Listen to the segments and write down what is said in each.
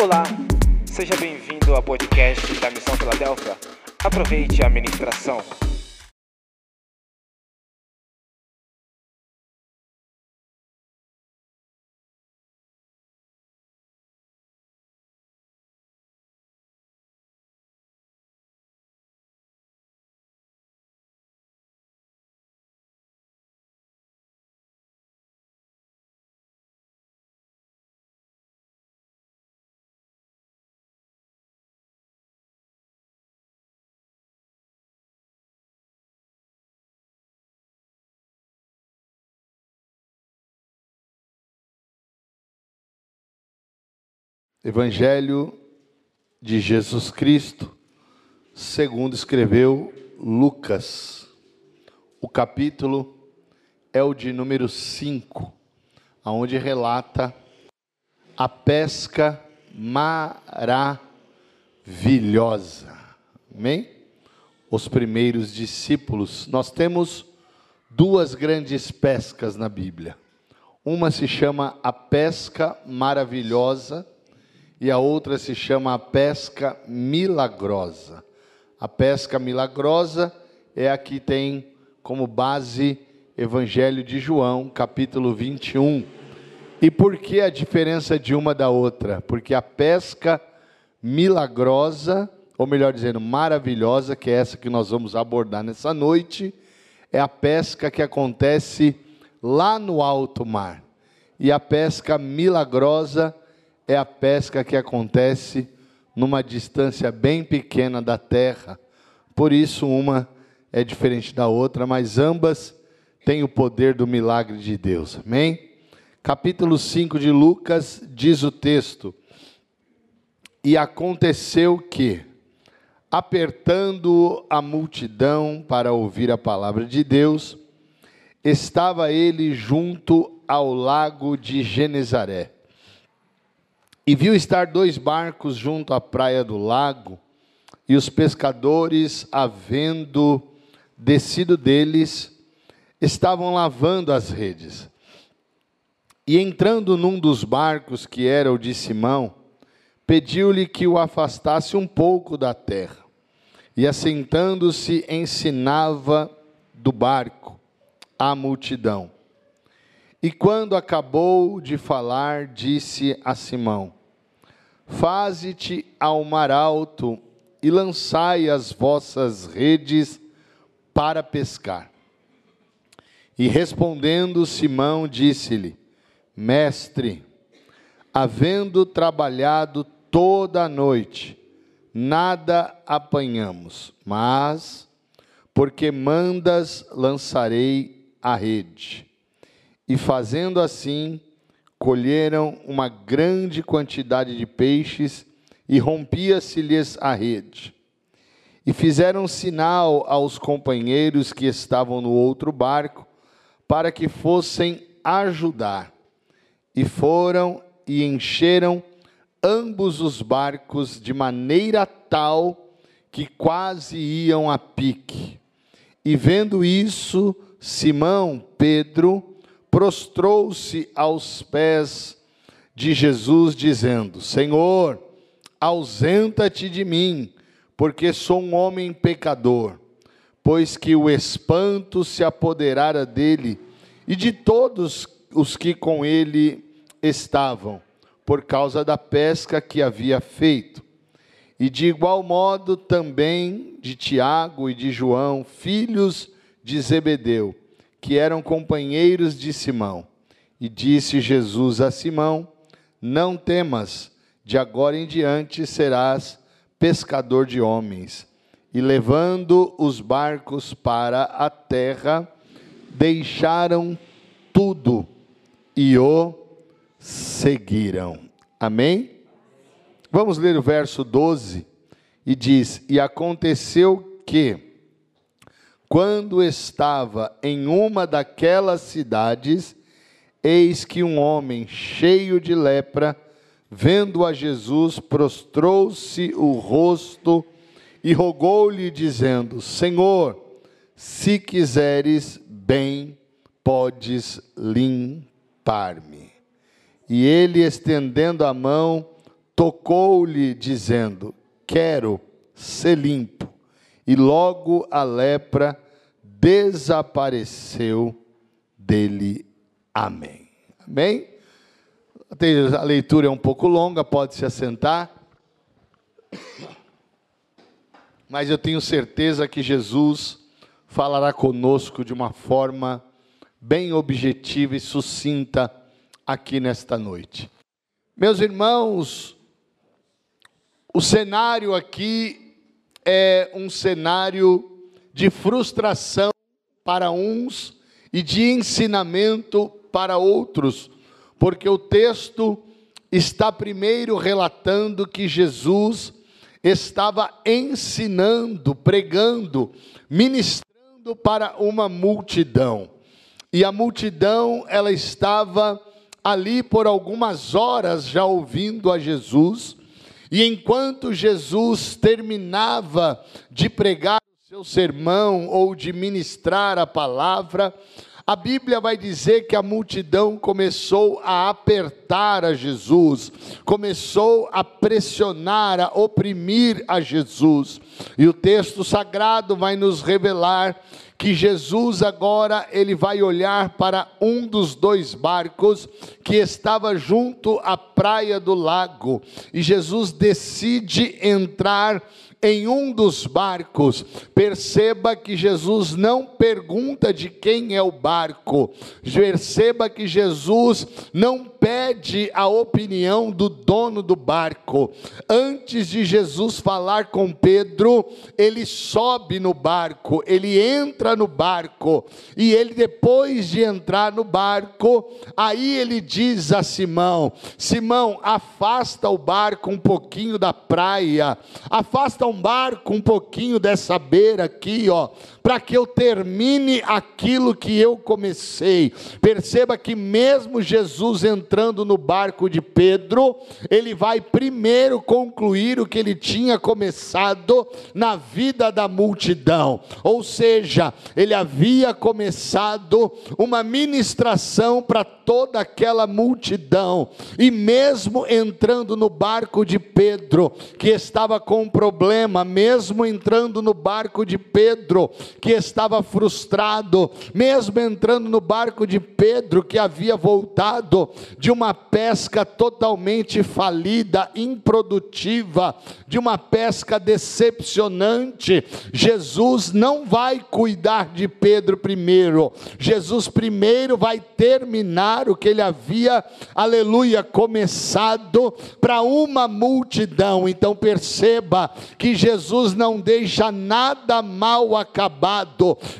Olá, seja bem-vindo ao podcast da Missão Filadélfia. Aproveite a ministração. Evangelho de Jesus Cristo, segundo escreveu Lucas. O capítulo é o de número 5, aonde relata a pesca maravilhosa. Amém? Os primeiros discípulos. Nós temos duas grandes pescas na Bíblia. Uma se chama a pesca maravilhosa e a outra se chama a pesca milagrosa. A pesca milagrosa é a que tem como base Evangelho de João, capítulo 21. E por que a diferença de uma da outra? Porque a pesca milagrosa, ou melhor dizendo, maravilhosa, que é essa que nós vamos abordar nessa noite, é a pesca que acontece lá no alto mar. E a pesca milagrosa é a pesca que acontece numa distância bem pequena da terra. Por isso, uma é diferente da outra, mas ambas têm o poder do milagre de Deus. Amém? Capítulo 5 de Lucas diz o texto: E aconteceu que, apertando a multidão para ouvir a palavra de Deus, estava ele junto ao lago de Genezaré e viu estar dois barcos junto à praia do lago, e os pescadores, havendo descido deles, estavam lavando as redes. E entrando num dos barcos, que era o de Simão, pediu-lhe que o afastasse um pouco da terra. E assentando-se, ensinava do barco a multidão. E quando acabou de falar, disse a Simão: Faze-te ao mar alto e lançai as vossas redes para pescar. E respondendo Simão, disse-lhe: Mestre, havendo trabalhado toda a noite, nada apanhamos, mas, porque mandas, lançarei a rede. E fazendo assim, colheram uma grande quantidade de peixes e rompia-se-lhes a rede. E fizeram sinal aos companheiros que estavam no outro barco para que fossem ajudar. E foram e encheram ambos os barcos de maneira tal que quase iam a pique. E vendo isso, Simão, Pedro, prostrou-se aos pés de Jesus, dizendo: Senhor, ausenta-te de mim, porque sou um homem pecador. Pois que o espanto se apoderara dele e de todos os que com ele estavam, por causa da pesca que havia feito. E de igual modo também de Tiago e de João, filhos de Zebedeu que eram companheiros de Simão. E disse Jesus a Simão: Não temas, de agora em diante serás pescador de homens. E levando os barcos para a terra, deixaram tudo e o seguiram. Amém? Vamos ler o verso 12 e diz: E aconteceu que, quando estava em uma daquelas cidades, eis que um homem cheio de lepra, vendo a Jesus, prostrou-se o rosto e rogou-lhe, dizendo: Senhor, se quiseres, bem podes limpar-me. E ele, estendendo a mão, tocou-lhe, dizendo: Quero ser limpo. E logo a lepra desapareceu dele. Amém. Amém? A leitura é um pouco longa, pode se assentar. Mas eu tenho certeza que Jesus falará conosco de uma forma bem objetiva e sucinta aqui nesta noite. Meus irmãos, o cenário aqui é um cenário de frustração para uns e de ensinamento para outros, porque o texto está primeiro relatando que Jesus estava ensinando, pregando, ministrando para uma multidão. E a multidão, ela estava ali por algumas horas já ouvindo a Jesus, e enquanto Jesus terminava de pregar o seu sermão ou de ministrar a palavra, a Bíblia vai dizer que a multidão começou a apertar a Jesus, começou a pressionar, a oprimir a Jesus. E o texto sagrado vai nos revelar que Jesus agora ele vai olhar para um dos dois barcos que estava junto à praia do lago. E Jesus decide entrar em um dos barcos, perceba que Jesus não pergunta de quem é o barco, perceba que Jesus não pede a opinião do dono do barco. Antes de Jesus falar com Pedro, ele sobe no barco, ele entra no barco, e ele, depois de entrar no barco, aí ele diz a Simão: Simão, afasta o barco um pouquinho da praia, afasta um barco um pouquinho dessa beira aqui, ó, para que eu termine aquilo que eu comecei. Perceba que mesmo Jesus entrando no barco de Pedro, ele vai primeiro concluir o que ele tinha começado na vida da multidão. Ou seja, ele havia começado uma ministração para toda aquela multidão. E mesmo entrando no barco de Pedro, que estava com um problema, mesmo entrando no barco de Pedro, que estava frustrado, mesmo entrando no barco de Pedro, que havia voltado de uma pesca totalmente falida, improdutiva, de uma pesca decepcionante, Jesus não vai cuidar de Pedro primeiro, Jesus primeiro vai terminar o que ele havia, aleluia, começado para uma multidão. Então perceba que Jesus não deixa nada mal acabar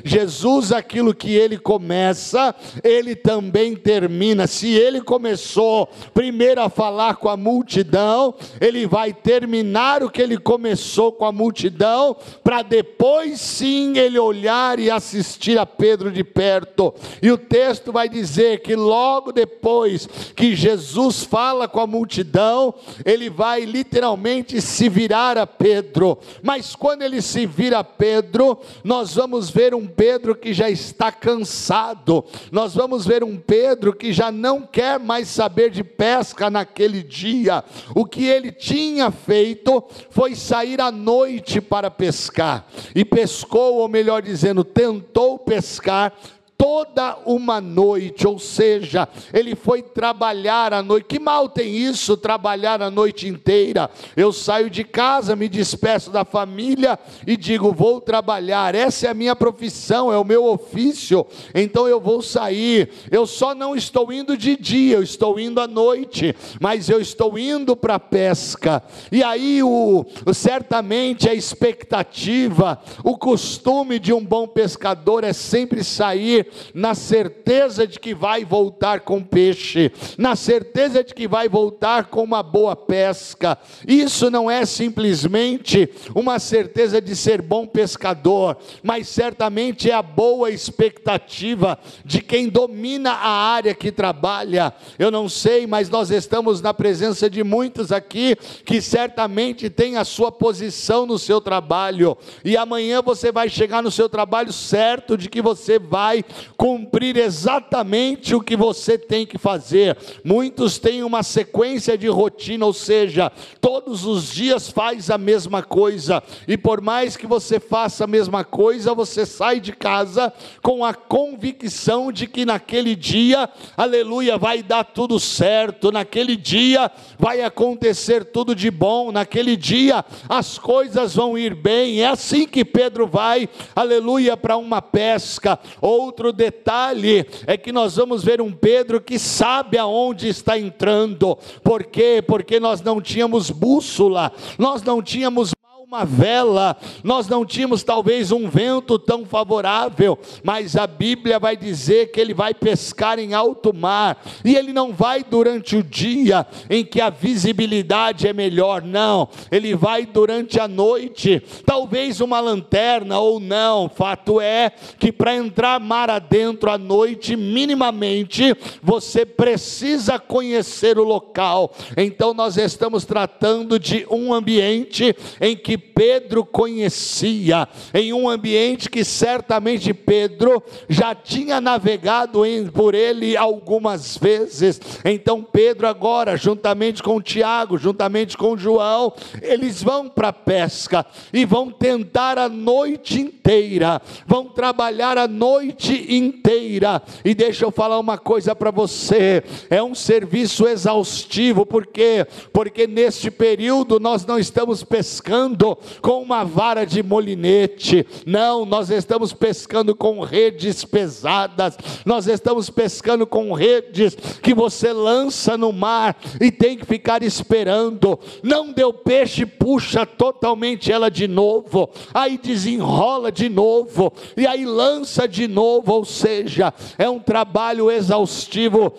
Jesus, aquilo que ele começa, ele também termina. Se ele começou primeiro a falar com a multidão, ele vai terminar o que ele começou com a multidão, para depois sim ele olhar e assistir a Pedro de perto. E o texto vai dizer que logo depois que Jesus fala com a multidão, ele vai literalmente se virar a Pedro. Mas quando ele se vira a Pedro, nós vamos ver um Pedro que já está cansado, nós vamos ver um Pedro que já não quer mais saber de pesca naquele dia. O que ele tinha feito foi sair à noite para pescar, e pescou, ou melhor dizendo, tentou pescar toda uma noite, ou seja, ele foi trabalhar a noite. Que mal tem isso, trabalhar a noite inteira? Eu saio de casa, me despeço da família e digo: vou trabalhar, essa é a minha profissão, é o meu ofício, então eu vou sair. Eu só não estou indo de dia, eu estou indo à noite, mas eu estou indo para a pesca. E aí, o, certamente, a expectativa, o costume de um bom pescador é sempre sair na certeza de que vai voltar com peixe, na certeza de que vai voltar com uma boa pesca. Isso não é simplesmente uma certeza de ser bom pescador, mas certamente é a boa expectativa de quem domina a área que trabalha. Eu não sei, mas nós estamos na presença de muitos aqui que certamente têm a sua posição no seu trabalho, e amanhã você vai chegar no seu trabalho certo de que você vai cumprir exatamente o que você tem que fazer. Muitos têm uma sequência de rotina, ou seja, todos os dias faz a mesma coisa, e por mais que você faça a mesma coisa, você sai de casa com a convicção de que naquele dia, aleluia, vai dar tudo certo, naquele dia vai acontecer tudo de bom, naquele dia as coisas vão ir bem. É assim que Pedro vai, aleluia, para uma pesca. Outro detalhe é que nós vamos ver um Pedro que sabe aonde está entrando. Por quê? Porque nós não tínhamos bússola, nós não tínhamos uma vela, nós não tínhamos talvez um vento tão favorável, mas a Bíblia vai dizer que ele vai pescar em alto mar, e ele não vai durante o dia em que a visibilidade é melhor, não, ele vai durante a noite, talvez uma lanterna ou não, fato é que para entrar mar adentro à noite, minimamente, você precisa conhecer o local, então nós estamos tratando de um ambiente em que Pedro conhecia, em um ambiente que certamente Pedro já tinha navegado por ele algumas vezes. Então Pedro agora, juntamente com Tiago, juntamente com João, eles vão para a pesca e vão tentar a noite inteira, vão trabalhar a noite inteira. E deixa eu falar uma coisa para você, é um serviço exaustivo, por quê? Porque neste período nós não estamos pescando com uma vara de molinete, não, nós estamos pescando com redes pesadas, nós estamos pescando com redes que você lança no mar e tem que ficar esperando. Não deu peixe, puxa totalmente ela de novo, aí desenrola de novo, e aí lança de novo, ou seja, é um trabalho exaustivo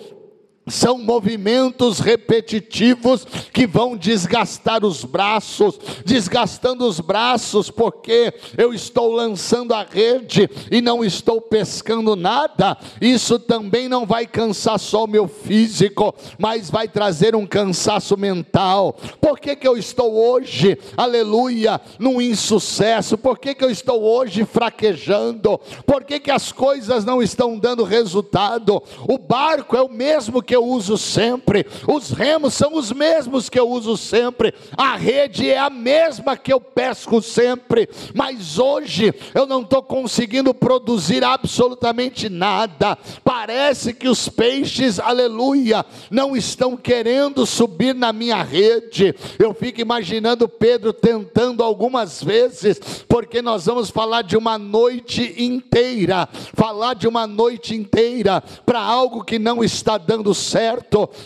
são movimentos repetitivos que vão desgastar os braços, desgastando os braços, porque eu estou lançando a rede e não estou pescando nada. Isso também não vai cansar só o meu físico, mas vai trazer um cansaço mental. Por que, que eu estou hoje, aleluia, num insucesso? Por que, que eu estou hoje fraquejando? Por que, que as coisas não estão dando resultado? O barco é o mesmo que eu uso sempre, os remos são os mesmos que eu uso sempre, a rede é a mesma que eu pesco sempre, mas hoje eu não estou conseguindo produzir absolutamente nada. Parece que os peixes, aleluia, não estão querendo subir na minha rede. Eu fico imaginando Pedro tentando algumas vezes, porque nós vamos falar de uma noite inteira, falar de uma noite inteira para algo que não está dando certo,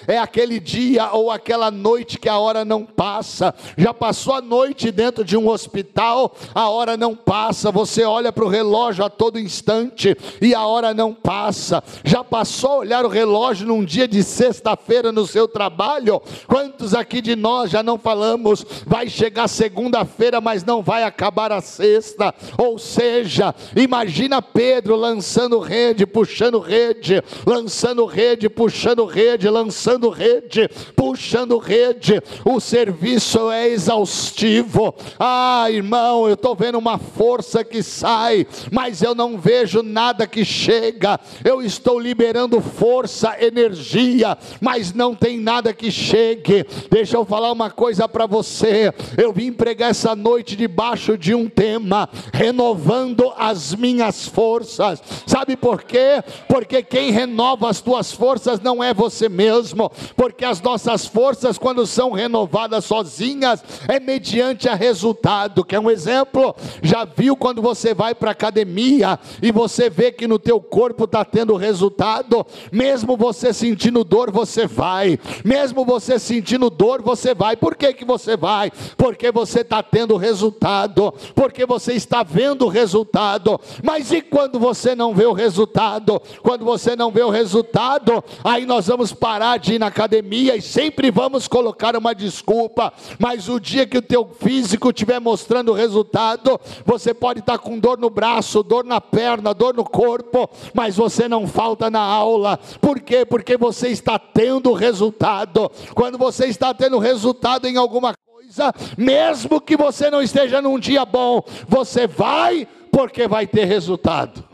é aquele dia ou aquela noite que a hora não passa. Já passou a noite dentro de um hospital, a hora não passa. Você olha para o relógio a todo instante e a hora não passa. Já passou a olhar o relógio num dia de sexta-feira no seu trabalho? Quantos aqui de nós já não falamos, vai chegar segunda-feira, mas não vai acabar a sexta? Ou seja, imagina Pedro lançando rede, puxando rede, lançando rede, puxando rede, lançando rede, puxando rede, o serviço é exaustivo. Ah, irmão, eu estou vendo uma força que sai, mas eu não vejo nada que chega. Eu estou liberando força, energia, mas não tem nada que chegue. Deixa eu falar uma coisa para você. Eu vim pregar essa noite debaixo de um tema, renovando as minhas forças. Sabe por quê? Porque quem renova as tuas forças não é você mesmo, porque as nossas forças, quando são renovadas sozinhas, é mediante a resultado. Quer um exemplo? Já viu quando você vai para a academia e você vê que no teu corpo está tendo resultado, mesmo você sentindo dor, você vai, mesmo você sentindo dor, você vai. Por que, que você vai? Porque você está tendo resultado, porque você está vendo o resultado. Mas e quando você não vê o resultado? Quando você não vê o resultado, aí nós vamos parar de ir na academia e sempre vamos colocar uma desculpa, mas o dia que o teu físico estiver mostrando o resultado, você pode estar com dor no braço, dor na perna, dor no corpo, mas você não falta na aula. Por quê? Porque você está tendo resultado. Quando você está tendo resultado em alguma coisa, mesmo que você não esteja num dia bom, você vai porque vai ter resultado.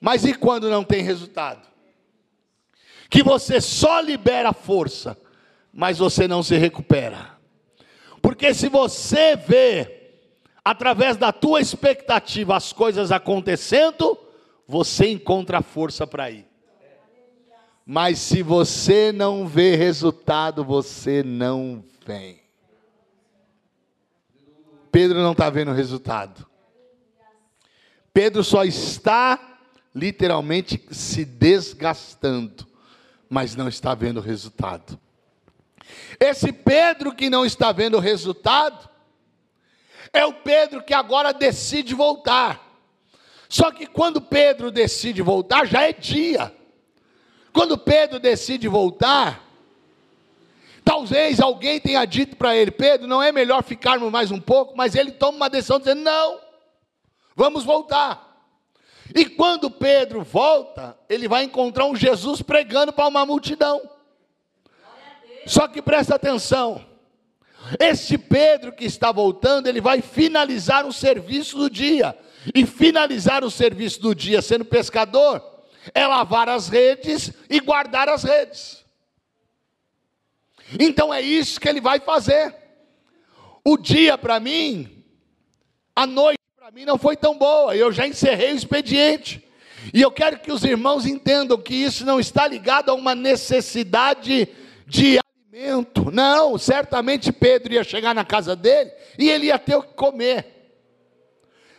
Mas e quando não tem resultado? Que você só libera força, mas você não se recupera. Porque se você vê através da tua expectativa as coisas acontecendo, você encontra força para ir. Mas se você não vê resultado, você não vem. Pedro não está vendo resultado. Pedro só está literalmente se desgastando, mas não está vendo resultado. Esse Pedro que não está vendo resultado, é o Pedro que agora decide voltar. Só que quando Pedro decide voltar, já é dia. Quando Pedro decide voltar, talvez alguém tenha dito para ele: Pedro, não é melhor ficarmos mais um pouco, mas ele toma uma decisão dizendo: não, vamos voltar. E quando Pedro volta, ele vai encontrar um Jesus pregando para uma multidão. Só que presta atenção, este Pedro que está voltando, ele vai finalizar o serviço do dia. E finalizar o serviço do dia sendo pescador é lavar as redes e guardar as redes. Então é isso que ele vai fazer. O dia para mim, a noite para mim não foi tão boa, eu já encerrei o expediente. E eu quero que os irmãos entendam que isso não está ligado a uma necessidade de alimento. Não, certamente Pedro ia chegar na casa dele e ele ia ter o que comer.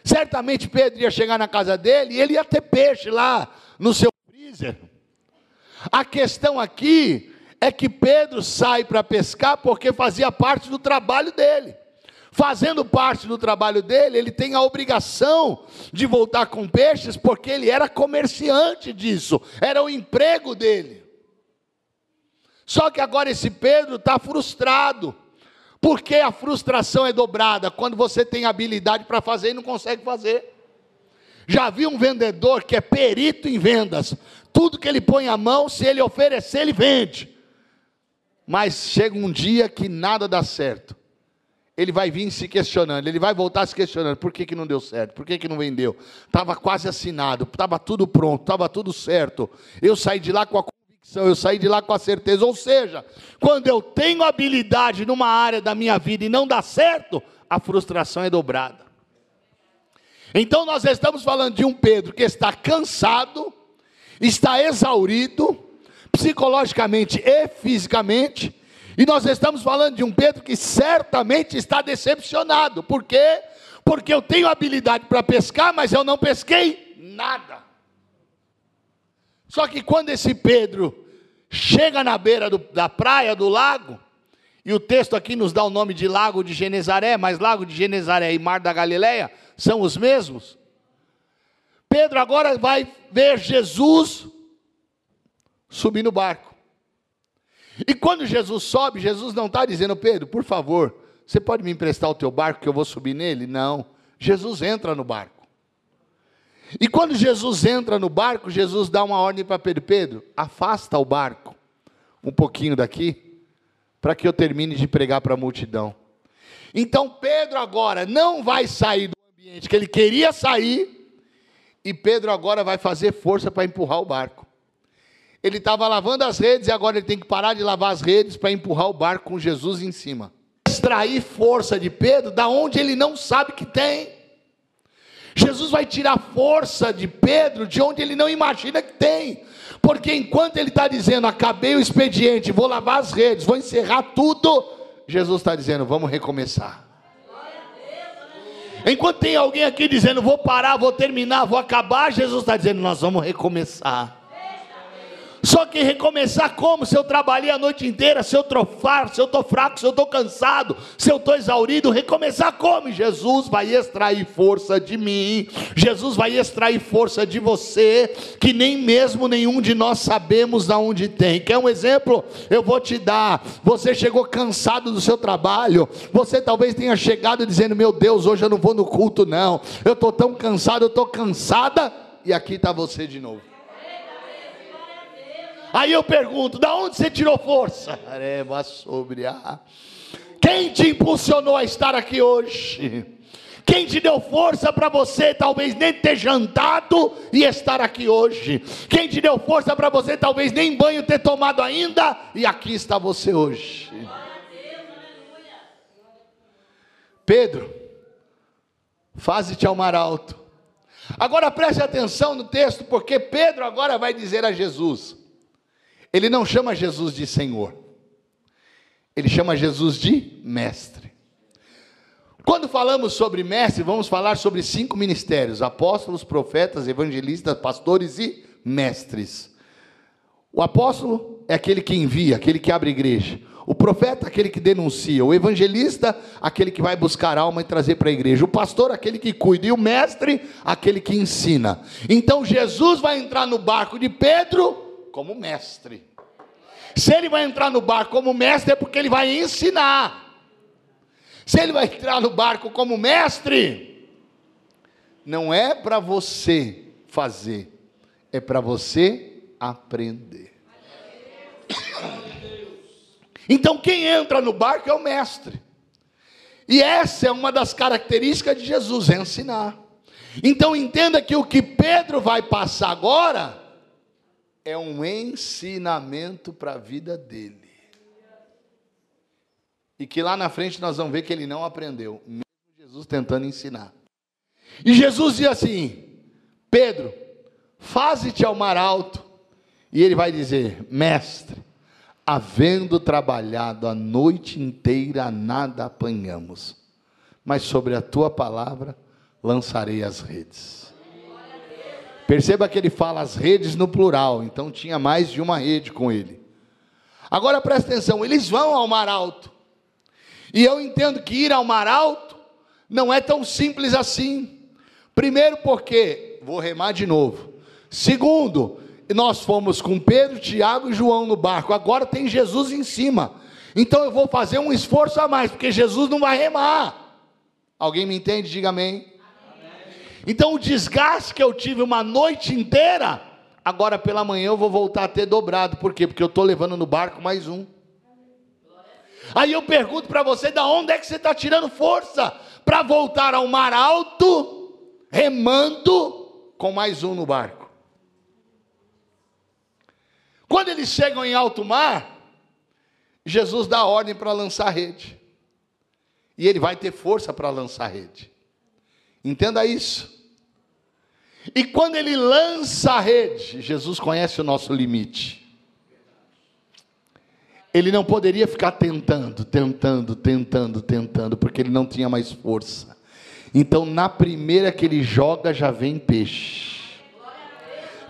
Certamente Pedro ia chegar na casa dele e ele ia ter peixe lá no seu freezer. A questão aqui é que Pedro sai para pescar porque fazia parte do trabalho dele. Fazendo parte do trabalho dele, ele tem a obrigação de voltar com peixes, porque ele era comerciante disso, era o emprego dele. Só que agora esse Pedro está frustrado, porque a frustração é dobrada quando você tem habilidade para fazer e não consegue fazer. Já vi um vendedor que é perito em vendas. Tudo que ele põe a mão, se ele oferecer, ele vende. Mas chega um dia que nada dá certo. Ele vai vir se questionando, ele vai voltar se questionando: por que, que não deu certo? Por que, que não vendeu? Estava quase assinado, estava tudo pronto, estava tudo certo. Eu saí de lá com a convicção, eu saí de lá com a certeza. Ou seja, quando eu tenho habilidade numa área da minha vida e não dá certo, a frustração é dobrada. Então nós estamos falando de um Pedro que está cansado, está exaurido, psicologicamente e fisicamente, e nós estamos falando de um Pedro que certamente está decepcionado. Por quê? Porque eu tenho habilidade para pescar, mas eu não pesquei nada. Só que quando esse Pedro chega na beira do, da praia, do lago, e o texto aqui nos dá o nome de Lago de Genezaré, mas Lago de Genezaré e Mar da Galileia são os mesmos. Pedro agora vai ver Jesus subir no barco. E quando Jesus sobe, Jesus não está dizendo, Pedro, por favor, você pode me emprestar o teu barco que eu vou subir nele? Não. Jesus entra no barco. E quando Jesus entra no barco, Jesus dá uma ordem para Pedro: Pedro, afasta o barco um pouquinho daqui, para que eu termine de pregar para a multidão. Então Pedro agora não vai sair do ambiente que ele queria sair, e Pedro agora vai fazer força para empurrar o barco. Ele estava lavando as redes e agora ele tem que parar de lavar as redes para empurrar o barco com Jesus em cima. Extrair força de Pedro da onde ele não sabe que tem. Jesus vai tirar força de Pedro de onde ele não imagina que tem. Porque enquanto ele está dizendo, acabei o expediente, vou lavar as redes, vou encerrar tudo, Jesus está dizendo, vamos recomeçar. Enquanto tem alguém aqui dizendo, vou parar, vou terminar, vou acabar, Jesus está dizendo, nós vamos recomeçar. Só que recomeçar como? Se eu trabalhei a noite inteira, se eu farto, se eu estou fraco, se eu estou cansado, se eu estou exaurido, recomeçar como? Jesus vai extrair força de mim, Jesus vai extrair força de você, que nem mesmo nenhum de nós sabemos de onde tem. Quer um exemplo? Eu vou te dar. Você chegou cansado do seu trabalho, você talvez tenha chegado dizendo: Meu Deus, hoje eu não vou no culto, não. Eu estou tão cansado, eu estou cansada, e aqui está você de novo. Aí eu pergunto: da onde você tirou força? sobre a. Quem te impulsionou a estar aqui hoje? Quem te deu força para você talvez nem ter jantado e estar aqui hoje? Quem te deu força para você talvez nem banho ter tomado ainda e aqui está você hoje? Pedro, faze-te ao mar alto. Agora preste atenção no texto, porque Pedro agora vai dizer a Jesus. Ele não chama Jesus de Senhor, ele chama Jesus de Mestre. Quando falamos sobre mestre, vamos falar sobre cinco ministérios: apóstolos, profetas, evangelistas, pastores e mestres. O apóstolo é aquele que envia, aquele que abre igreja. O profeta, aquele que denuncia. O evangelista, aquele que vai buscar alma e trazer para a igreja. O pastor, aquele que cuida. E o mestre, aquele que ensina. Então Jesus vai entrar no barco de Pedro como mestre. Se ele vai entrar no barco como mestre, é porque ele vai ensinar. Se ele vai entrar no barco como mestre, não é para você fazer, é para você aprender. Então quem entra no barco é o mestre. E essa é uma das características de Jesus, é ensinar. Então entenda que o que Pedro vai passar agora é um ensinamento para a vida dele e que lá na frente nós vamos ver que ele não aprendeu, mesmo Jesus tentando ensinar. E Jesus diz assim: Pedro, faze-te ao mar alto, e ele vai dizer: Mestre, havendo trabalhado a noite inteira, nada apanhamos, mas sobre a tua palavra lançarei as redes. Perceba que ele fala as redes no plural, então tinha mais de uma rede com ele. Agora presta atenção: eles vão ao mar alto. E eu entendo que ir ao mar alto não é tão simples assim. Primeiro, porque, vou remar de novo. Segundo, nós fomos com Pedro, Tiago e João no barco, agora tem Jesus em cima. Então eu vou fazer um esforço a mais, porque Jesus não vai remar. Alguém me entende? Diga amém. Então o desgaste que eu tive uma noite inteira, agora pela manhã eu vou voltar a ter dobrado. Por quê? Porque eu estou levando no barco mais um. Aí eu pergunto para você, da onde é que você está tirando força para voltar ao mar alto, remando com mais um no barco? Quando eles chegam em alto mar, Jesus dá ordem para lançar rede. E ele vai ter força para lançar rede. Entenda isso. E quando ele lança a rede, Jesus conhece o nosso limite. Ele não poderia ficar tentando, tentando, tentando, tentando, porque ele não tinha mais força. Então, na primeira que ele joga, já vem peixe.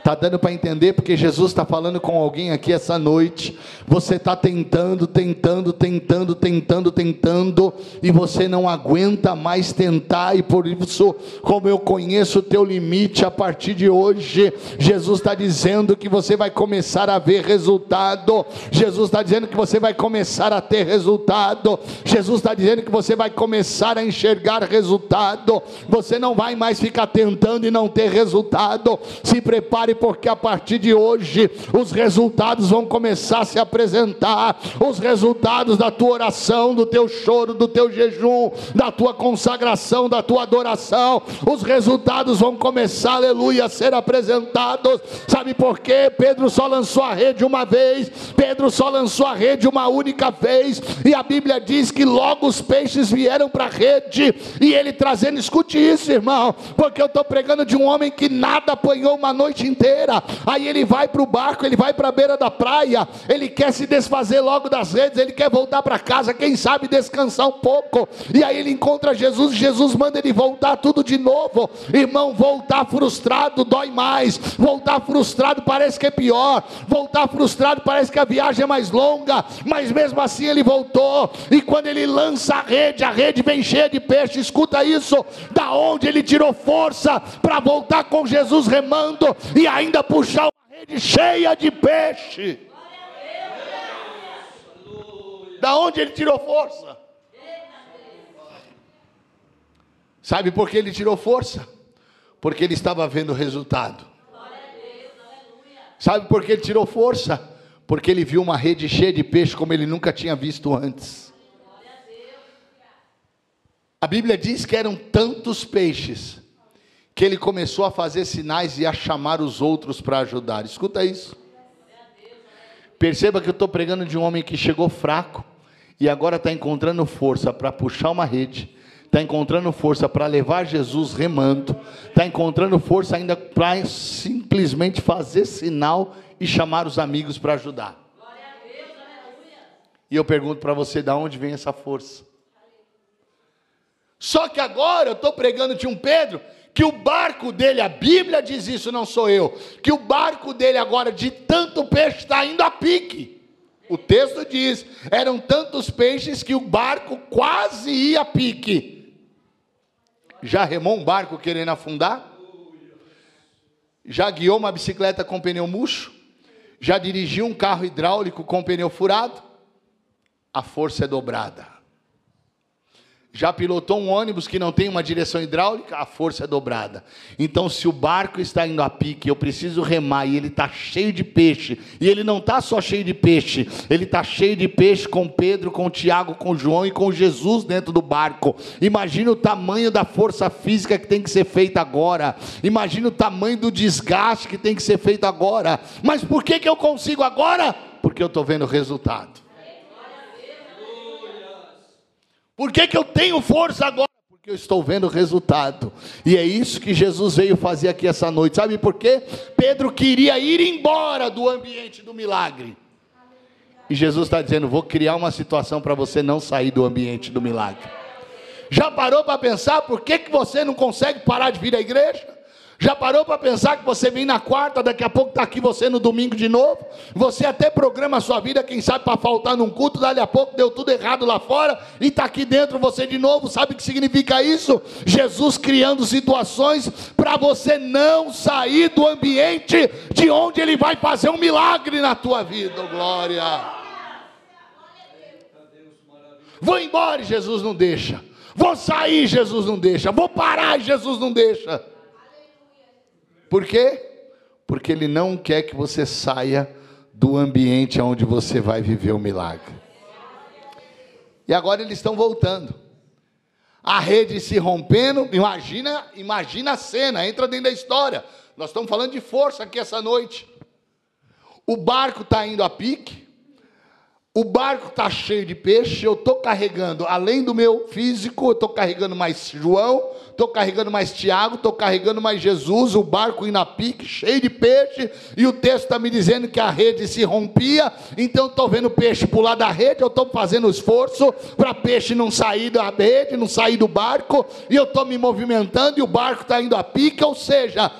Está dando para entender porque Jesus está falando com alguém aqui essa noite. Você está tentando, tentando, tentando, tentando, tentando, e você não aguenta mais tentar, e por isso, como eu conheço o teu limite, a partir de hoje, Jesus está dizendo que você vai começar a ver resultado. Jesus está dizendo que você vai começar a ter resultado. Jesus está dizendo que você vai começar a enxergar resultado. Você não vai mais ficar tentando e não ter resultado. Se prepare porque a partir de hoje os resultados vão começar a se apresentar os resultados da tua oração, do teu choro, do teu jejum, da tua consagração, da tua adoração. Os resultados vão começar, aleluia, a ser apresentados. Sabe por quê? Pedro só lançou a rede uma vez, Pedro só lançou a rede uma única vez, e a Bíblia diz que logo os peixes vieram para a rede, e ele trazendo, escute isso, irmão, porque eu estou pregando de um homem que nada apanhou uma noite inteira inteira. Aí ele vai para o barco, ele vai para a beira da praia, ele quer se desfazer logo das redes, ele quer voltar para casa, quem sabe descansar um pouco. E aí ele encontra Jesus, Jesus manda ele voltar tudo de novo. Irmão, voltar frustrado dói mais. Voltar frustrado parece que é pior. Voltar frustrado parece que a viagem é mais longa, mas mesmo assim ele voltou. E quando ele lança a rede, a rede vem cheia de peixe. Escuta isso, da onde ele tirou força para voltar com Jesus remando e ainda puxar uma rede cheia de peixe. Da onde ele tirou força? Sabe por que ele tirou força? Porque ele estava vendo o resultado. Sabe por que ele tirou força? Porque ele viu uma rede cheia de peixe como ele nunca tinha visto antes. A Bíblia diz que eram tantos peixes que ele começou a fazer sinais e a chamar os outros para ajudar. Escuta isso. Perceba que eu estou pregando de um homem que chegou fraco e agora está encontrando força para puxar uma rede, está encontrando força para levar Jesus remando, está encontrando força ainda para simplesmente fazer sinal e chamar os amigos para ajudar. E eu pergunto para você, de onde vem essa força? Só que agora eu estou pregando de um Pedro que o barco dele, a Bíblia diz isso, não sou eu, que o barco dele agora, de tanto peixe, está indo a pique. O texto diz: eram tantos peixes que o barco quase ia a pique. Já remou um barco querendo afundar? Já guiou uma bicicleta com pneu murcho? Já dirigiu um carro hidráulico com pneu furado? A força é dobrada. Já pilotou um ônibus que não tem uma direção hidráulica, a força é dobrada. Então, se o barco está indo a pique, eu preciso remar e ele está cheio de peixe, e ele não está só cheio de peixe, ele está cheio de peixe com Pedro, com Tiago, com João e com Jesus dentro do barco. Imagina o tamanho da força física que tem que ser feita agora. Imagina o tamanho do desgaste que tem que ser feito agora. Mas por que, que eu consigo agora? Porque eu estou vendo o resultado. Por que, que eu tenho força agora? Porque eu estou vendo o resultado. E é isso que Jesus veio fazer aqui essa noite. Sabe por quê? Pedro queria ir embora do ambiente do milagre. E Jesus está dizendo: vou criar uma situação para você não sair do ambiente do milagre. Já parou para pensar por que, que você não consegue parar de vir à igreja? Já parou para pensar que você vem na quarta, daqui a pouco está aqui você no domingo de novo? Você até programa a sua vida, quem sabe, para faltar num culto, dali a pouco deu tudo errado lá fora e está aqui dentro você de novo. Sabe o que significa isso? Jesus criando situações para você não sair do ambiente de onde Ele vai fazer um milagre na tua vida. Glória! Vou embora Jesus não deixa. Vou sair, Jesus não deixa. Vou parar Jesus não deixa. Por quê? Porque Ele não quer que você saia do ambiente onde você vai viver o milagre. E agora eles estão voltando. A rede se rompendo, imagina, imagina a cena, entra dentro da história. Nós estamos falando de força aqui essa noite. O barco está indo a pique, o barco está cheio de peixe, eu estou carregando, além do meu físico, eu estou carregando mais João, estou carregando mais Tiago, estou carregando mais Jesus, o barco indo a pique, cheio de peixe, e o texto está me dizendo que a rede se rompia, então estou vendo peixe pular da rede, eu estou fazendo esforço para peixe não sair da rede, não sair do barco, e eu estou me movimentando e o barco está indo a pique, ou seja,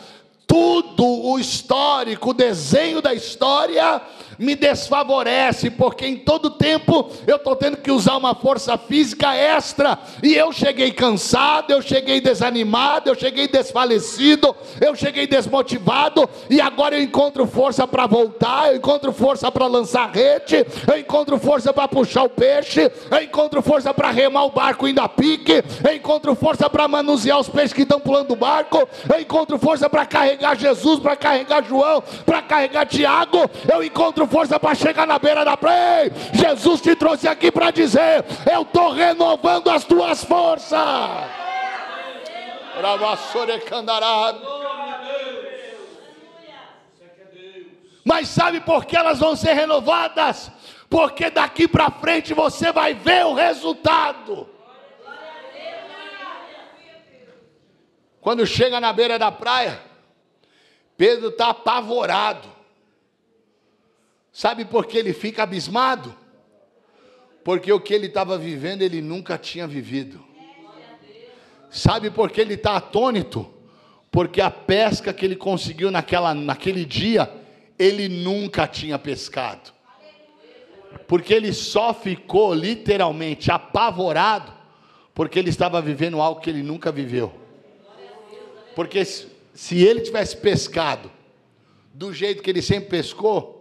tudo o histórico, o desenho da história me desfavorece, porque em todo tempo eu estou tendo que usar uma força física extra, e eu cheguei cansado, eu cheguei desanimado, eu cheguei desfalecido, eu cheguei desmotivado, e agora eu encontro força para voltar, eu encontro força para lançar rede, eu encontro força para puxar o peixe, eu encontro força para remar o barco indo a pique, eu encontro força para manusear os peixes que estão pulando do barco, eu encontro força para carregar Jesus, para carregar João, para carregar Tiago, eu encontro força para chegar na beira da praia. Jesus te trouxe aqui para dizer: Eu estou renovando as tuas forças. Mas sabe por que elas vão ser renovadas? Porque daqui para frente você vai ver o resultado. Quando chega na beira da praia, Pedro está apavorado. Sabe por que ele fica abismado? Porque o que ele estava vivendo ele nunca tinha vivido. Sabe por que ele está atônito? Porque a pesca que ele conseguiu naquela, naquele dia, ele nunca tinha pescado. Porque ele só ficou literalmente apavorado, porque ele estava vivendo algo que ele nunca viveu. Porque se, se ele tivesse pescado do jeito que ele sempre pescou,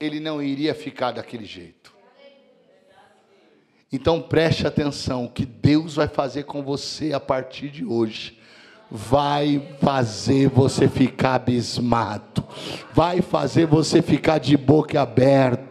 ele não iria ficar daquele jeito. Então preste atenção, o que Deus vai fazer com você a partir de hoje. Vai fazer você ficar abismado, vai fazer você ficar de boca aberta,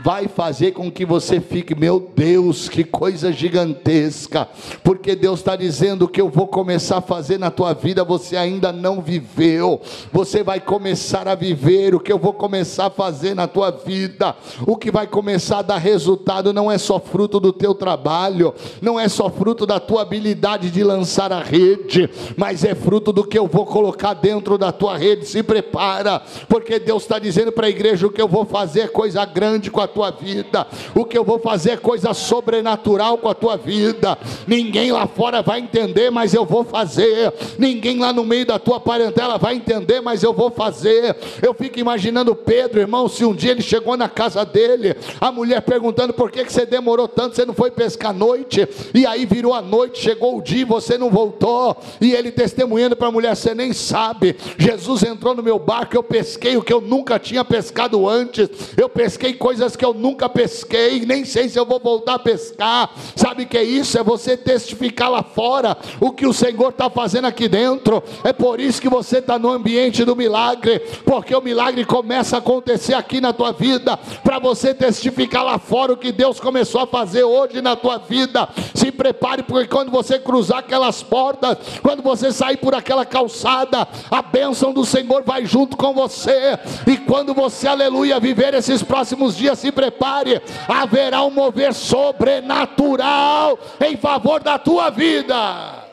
vai fazer com que você fique, meu Deus, que coisa gigantesca, porque Deus está dizendo que eu vou começar a fazer na tua vida, você ainda não viveu, você vai começar a viver o que eu vou começar a fazer na tua vida, o que vai começar a dar resultado não é só fruto do teu trabalho, não é só fruto da tua habilidade de lançar a rede, mas é fruto do que eu vou colocar dentro da tua rede. Se prepara, porque Deus está dizendo para a igreja: o que eu vou fazer é coisa grande com a tua vida, o que eu vou fazer é coisa sobrenatural com a tua vida. Ninguém lá fora vai entender, mas eu vou fazer. Ninguém lá no meio da tua parentela vai entender, mas eu vou fazer. Eu fico imaginando Pedro, irmão, se um dia ele chegou na casa dele, a mulher perguntando por que, que você demorou tanto, você não foi pescar à noite, e aí virou a noite, chegou o dia, você não voltou, e ele testemunhando para a mulher: você nem sabe, Jesus entrou no meu barco, eu pesquei o que eu nunca tinha pescado antes, eu pesquei coisas que eu nunca pesquei, nem sei se eu vou voltar a pescar. Sabe o que é isso? É você testificar lá fora o que o Senhor está fazendo aqui dentro. É por isso que você está no ambiente do milagre, porque o milagre começa a acontecer aqui na tua vida, para você testificar lá fora o que Deus começou a fazer hoje na tua vida. Se prepare, porque quando você cruzar aquelas portas, quando você sair por aquela calçada, a bênção do Senhor vai junto com você. E quando você, aleluia, viver esses próximos dias, se prepare, haverá um mover sobrenatural em favor da tua vida.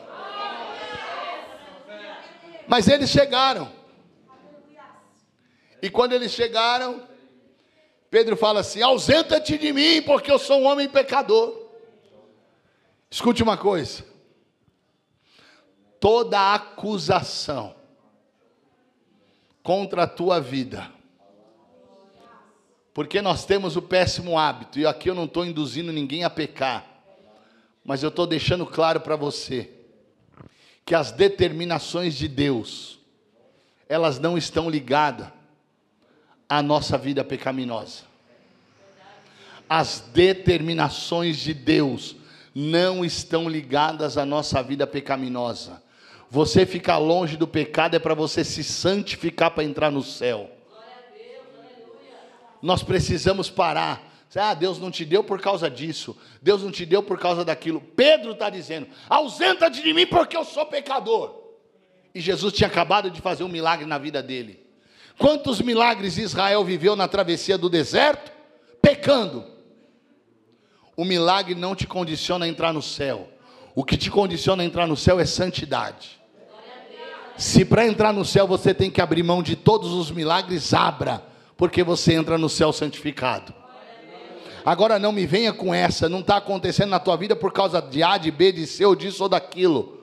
Mas eles chegaram. E quando eles chegaram, Pedro fala assim: ausenta-te de mim, porque eu sou um homem pecador. Escute uma coisa: toda acusação contra a tua vida, porque nós temos o péssimo hábito, e aqui eu não estou induzindo ninguém a pecar, mas eu estou deixando claro para você, que as determinações de Deus, elas não estão ligadas à nossa vida pecaminosa. As determinações de Deus não estão ligadas à nossa vida pecaminosa. Você ficar longe do pecado é para você se santificar para entrar no céu. Nós precisamos parar. Ah, Deus não te deu por causa disso. Deus não te deu por causa daquilo. Pedro está dizendo: ausenta-te de mim porque eu sou pecador. E Jesus tinha acabado de fazer um milagre na vida dele. Quantos milagres Israel viveu na travessia do deserto? Pecando. O milagre não te condiciona a entrar no céu. O que te condiciona a entrar no céu é santidade. Se para entrar no céu você tem que abrir mão de todos os milagres, abra, porque você entra no céu santificado. Agora não me venha com essa, não está acontecendo na tua vida por causa de A, de B, de C, ou disso ou daquilo.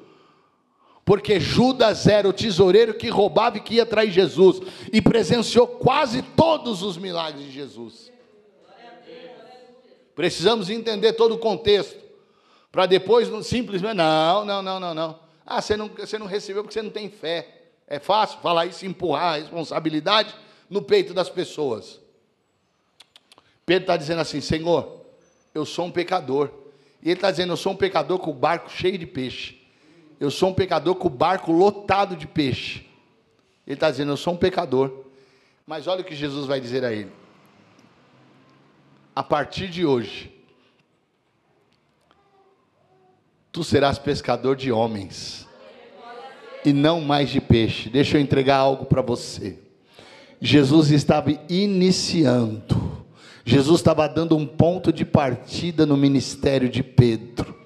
Porque Judas era o tesoureiro que roubava e que ia trair Jesus, e presenciou quase todos os milagres de Jesus. Precisamos entender todo o contexto, para depois simplesmente, não, não, não, não, não. Ah, você não, você não recebeu porque você não tem fé. É fácil falar isso, empurrar a responsabilidade no peito das pessoas. Pedro está dizendo assim: Senhor, eu sou um pecador. E ele está dizendo: Eu sou um pecador com o barco cheio de peixe. Eu sou um pecador com o barco lotado de peixe. Ele está dizendo: Eu sou um pecador. Mas olha o que Jesus vai dizer a ele. A partir de hoje, tu serás pescador de homens e não mais de peixe. Deixa eu entregar algo para você. Jesus estava iniciando, Jesus estava dando um ponto de partida no ministério de Pedro.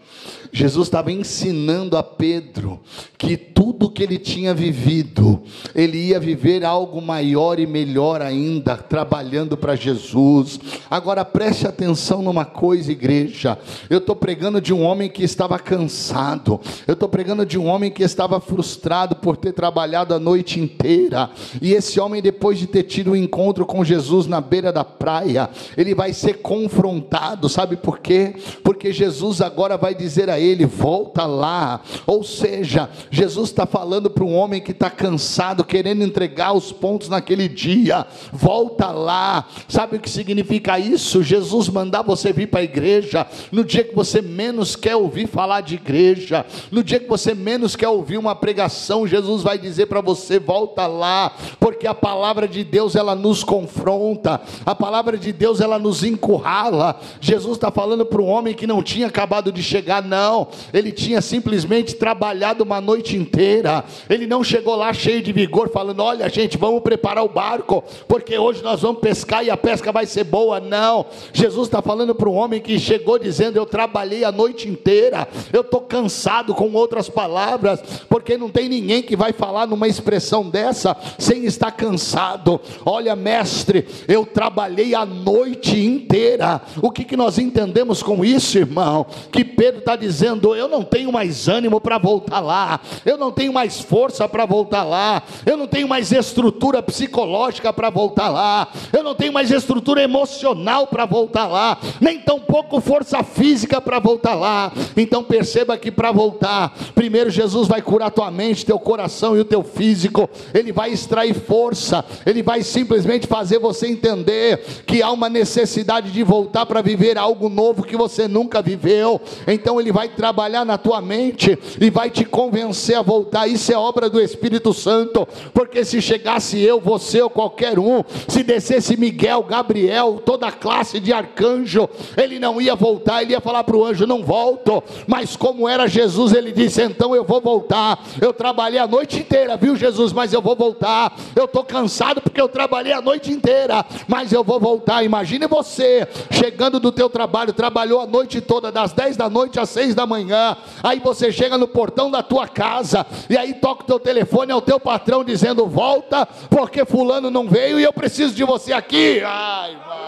Jesus estava ensinando a Pedro que tudo que ele tinha vivido, ele ia viver algo maior e melhor ainda, trabalhando para Jesus. Agora preste atenção numa coisa, igreja. Eu estou pregando de um homem que estava cansado, eu estou pregando de um homem que estava frustrado por ter trabalhado a noite inteira. E esse homem, depois de ter tido um encontro com Jesus na beira da praia, ele vai ser confrontado, sabe por quê? Porque Jesus agora vai dizer a ele ele: volta lá. Ou seja, Jesus está falando para um homem que está cansado, querendo entregar os pontos naquele dia: volta lá. Sabe o que significa isso? Jesus mandar você vir para a igreja no dia que você menos quer ouvir falar de igreja, no dia que você menos quer ouvir uma pregação, Jesus vai dizer para você: volta lá, porque a palavra de Deus ela nos confronta, a palavra de Deus ela nos encurrala. Jesus está falando para um homem que não tinha acabado de chegar, não, ele tinha simplesmente trabalhado uma noite inteira, ele não chegou lá cheio de vigor, falando: olha, gente, vamos preparar o barco, porque hoje nós vamos pescar e a pesca vai ser boa. Não, Jesus está falando para um homem que chegou dizendo: eu trabalhei a noite inteira, eu estou cansado, com outras palavras, porque não tem ninguém que vai falar numa expressão dessa sem estar cansado. Olha, mestre, eu trabalhei a noite inteira. O que, que nós entendemos com isso, irmão? Que Pedro está dizendo: eu não tenho mais ânimo para voltar lá, eu não tenho mais força para voltar lá, eu não tenho mais estrutura psicológica para voltar lá, eu não tenho mais estrutura emocional para voltar lá, nem tão pouco força física para voltar lá. Então perceba que para voltar, primeiro Jesus vai curar tua mente, teu coração e o teu físico, ele vai extrair força, ele vai simplesmente fazer você entender que há uma necessidade de voltar para viver algo novo que você nunca viveu. Então ele vai trabalhar na tua mente e vai te convencer a voltar. Isso é obra do Espírito Santo, porque se chegasse eu, você ou qualquer um, se descesse Miguel, Gabriel, toda a classe de arcanjo, ele não ia voltar, ele ia falar para o anjo: Não volto. Mas como era Jesus, ele disse: Então eu vou voltar. Eu trabalhei a noite inteira, viu, Jesus? Mas eu vou voltar. Eu estou cansado porque eu trabalhei a noite inteira, mas eu vou voltar. Imagine você chegando do teu trabalho, trabalhou a noite toda, das 10 da noite às 6 da manhã. Aí você chega no portão da tua casa e aí toca o teu telefone ao teu patrão dizendo: Volta, porque Fulano não veio e eu preciso de você aqui. Ai, irmão.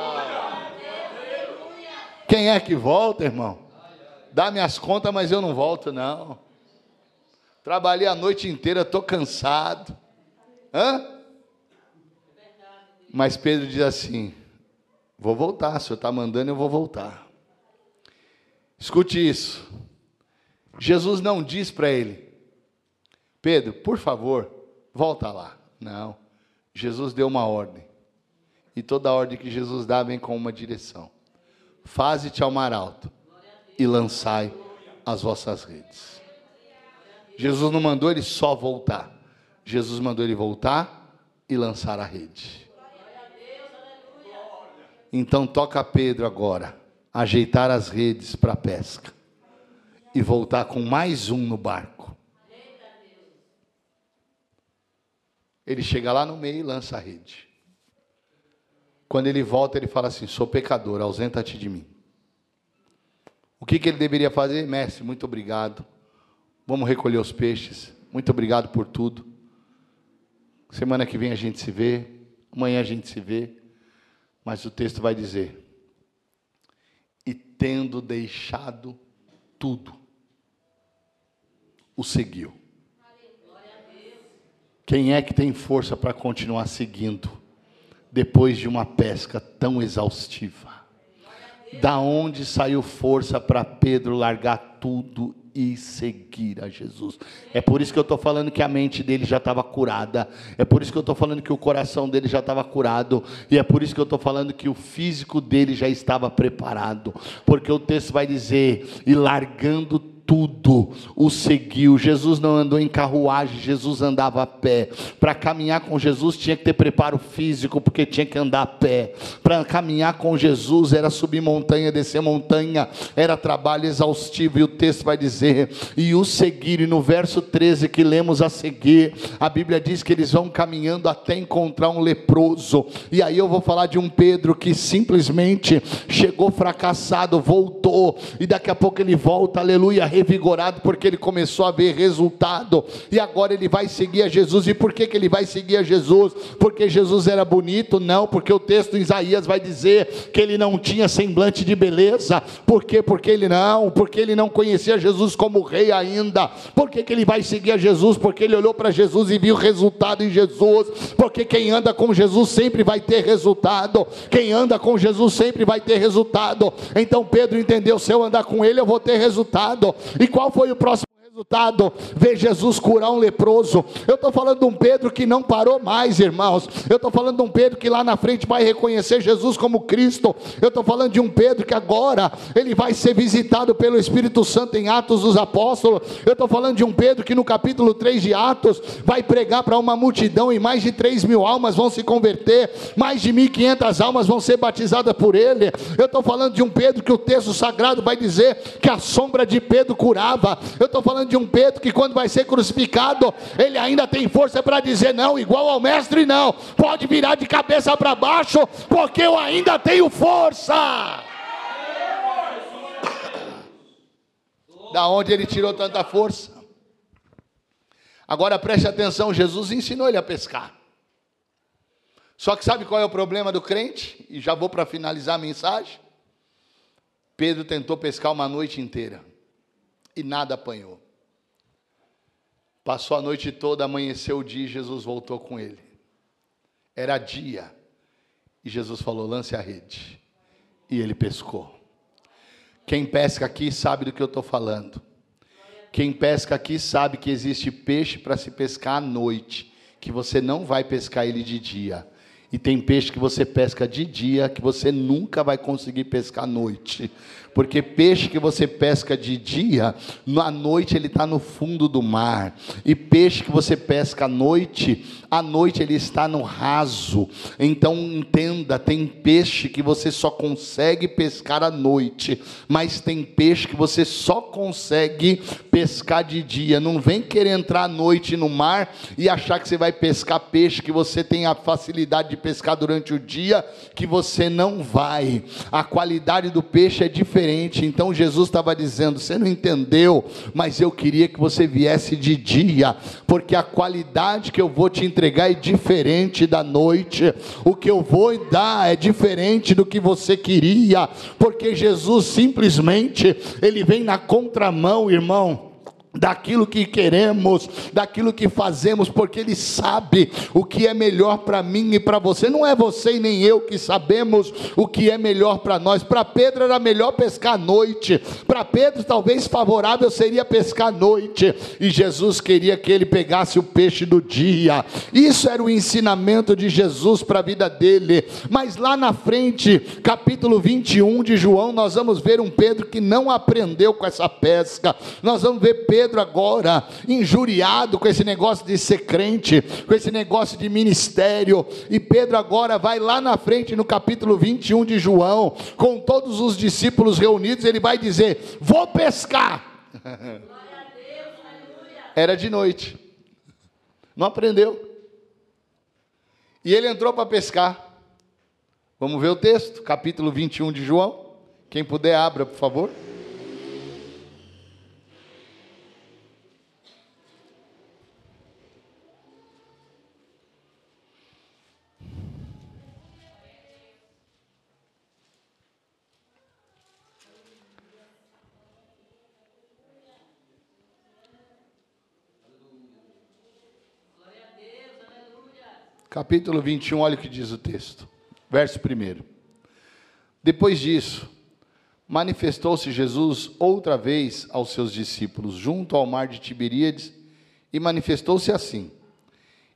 Quem é que volta, irmão? Dá minhas contas, mas eu não volto, não. Trabalhei a noite inteira, estou cansado. Hã? Mas Pedro diz assim: Vou voltar, o senhor está mandando, eu vou voltar. Escute isso. Jesus não diz para ele, Pedro, por favor, volta lá. Não. Jesus deu uma ordem. E toda ordem que Jesus dá vem com uma direção. Faze-te ao mar alto e lançai as vossas redes. Jesus não mandou ele só voltar. Jesus mandou ele voltar e lançar a rede. Então toca Pedro agora, ajeitar as redes para a pesca e voltar com mais um no barco. Ele chega lá no meio e lança a rede. Quando ele volta, ele fala assim: Sou pecador, ausenta-te de mim. O que, que ele deveria fazer? Mestre, muito obrigado. Vamos recolher os peixes. Muito obrigado por tudo. Semana que vem a gente se vê. Amanhã a gente se vê. Mas o texto vai dizer: E tendo deixado tudo, o seguiu. Quem é que tem força para continuar seguindo? depois de uma pesca tão exaustiva? Da onde saiu força para Pedro largar tudo e seguir a Jesus? É por isso que eu estou falando que a mente dele já estava curada, é por isso que eu estou falando que o coração dele já estava curado, e é por isso que eu estou falando que o físico dele já estava preparado, porque o texto vai dizer: e largando tudo o seguiu. Jesus não andou em carruagem, Jesus andava a pé. Para caminhar com Jesus tinha que ter preparo físico, porque tinha que andar a pé. Para caminhar com Jesus era subir montanha, descer montanha, era trabalho exaustivo. E o texto vai dizer: e o seguir. E no verso 13 que lemos a seguir, a Bíblia diz que eles vão caminhando até encontrar um leproso. E aí eu vou falar de um Pedro que simplesmente chegou fracassado, voltou, e daqui a pouco ele volta, aleluia revigorado porque ele começou a ver resultado e agora ele vai seguir a Jesus. E por que, que ele vai seguir a Jesus? Porque Jesus era bonito? Não, porque o texto em Isaías vai dizer que ele não tinha semblante de beleza. Por quê? Porque ele não, porque ele não conhecia Jesus como rei ainda. Por que, que ele vai seguir a Jesus? Porque ele olhou para Jesus e viu resultado em Jesus. Porque quem anda com Jesus sempre vai ter resultado. Quem anda com Jesus sempre vai ter resultado. Então Pedro entendeu: se eu andar com ele, eu vou ter resultado. E qual foi o próximo resultado, ver Jesus curar um leproso. Eu estou falando de um Pedro que não parou mais, irmãos. Eu estou falando de um Pedro que lá na frente vai reconhecer Jesus como Cristo. Eu estou falando de um Pedro que agora ele vai ser visitado pelo Espírito Santo em Atos dos Apóstolos. Eu estou falando de um Pedro que no capítulo 3 de Atos vai pregar para uma multidão e mais de 3 mil almas vão se converter, mais de 1.500 almas vão ser batizadas por ele. Eu estou falando de um Pedro que o texto sagrado vai dizer que a sombra de Pedro curava. Eu estou falando de um Pedro que, quando vai ser crucificado, ele ainda tem força para dizer não, igual ao mestre, não. Pode virar de cabeça para baixo, porque eu ainda tenho força. Da onde ele tirou tanta força? Agora preste atenção: Jesus ensinou ele a pescar. Só que sabe qual é o problema do crente? E já vou para finalizar a mensagem. Pedro tentou pescar uma noite inteira e nada apanhou. Passou a noite toda, amanheceu o dia e Jesus voltou com ele. Era dia. E Jesus falou: lance a rede. E ele pescou. Quem pesca aqui sabe do que eu estou falando. Quem pesca aqui sabe que existe peixe para se pescar à noite, que você não vai pescar ele de dia. E tem peixe que você pesca de dia, que você nunca vai conseguir pescar à noite. Porque peixe que você pesca de dia, à noite ele está no fundo do mar. E peixe que você pesca à noite, à noite ele está no raso. Então entenda: tem peixe que você só consegue pescar à noite, mas tem peixe que você só consegue pescar de dia. Não vem querer entrar à noite no mar e achar que você vai pescar peixe que você tem a facilidade de pescar durante o dia, que você não vai. A qualidade do peixe é diferente diferente. Então Jesus estava dizendo: Você não entendeu, mas eu queria que você viesse de dia, porque a qualidade que eu vou te entregar é diferente da noite. O que eu vou dar é diferente do que você queria, porque Jesus simplesmente ele vem na contramão, irmão daquilo que queremos, daquilo que fazemos, porque Ele sabe o que é melhor para mim e para você. Não é você e nem eu que sabemos o que é melhor para nós. Para Pedro era melhor pescar à noite, para Pedro talvez favorável seria pescar à noite, e Jesus queria que ele pegasse o peixe do dia. Isso era o ensinamento de Jesus para a vida dele. Mas lá na frente, capítulo 21 de João, nós vamos ver um Pedro que não aprendeu com essa pesca. Nós vamos ver Pedro Pedro agora, injuriado com esse negócio de ser crente, com esse negócio de ministério, e Pedro agora vai lá na frente no capítulo 21 de João, com todos os discípulos reunidos, ele vai dizer: Vou pescar. Era de noite, não aprendeu. E ele entrou para pescar. Vamos ver o texto, capítulo 21 de João. Quem puder, abra, por favor. Capítulo 21, olha o que diz o texto, verso 1. Depois disso, manifestou-se Jesus outra vez aos seus discípulos junto ao mar de Tiberíades e manifestou-se assim: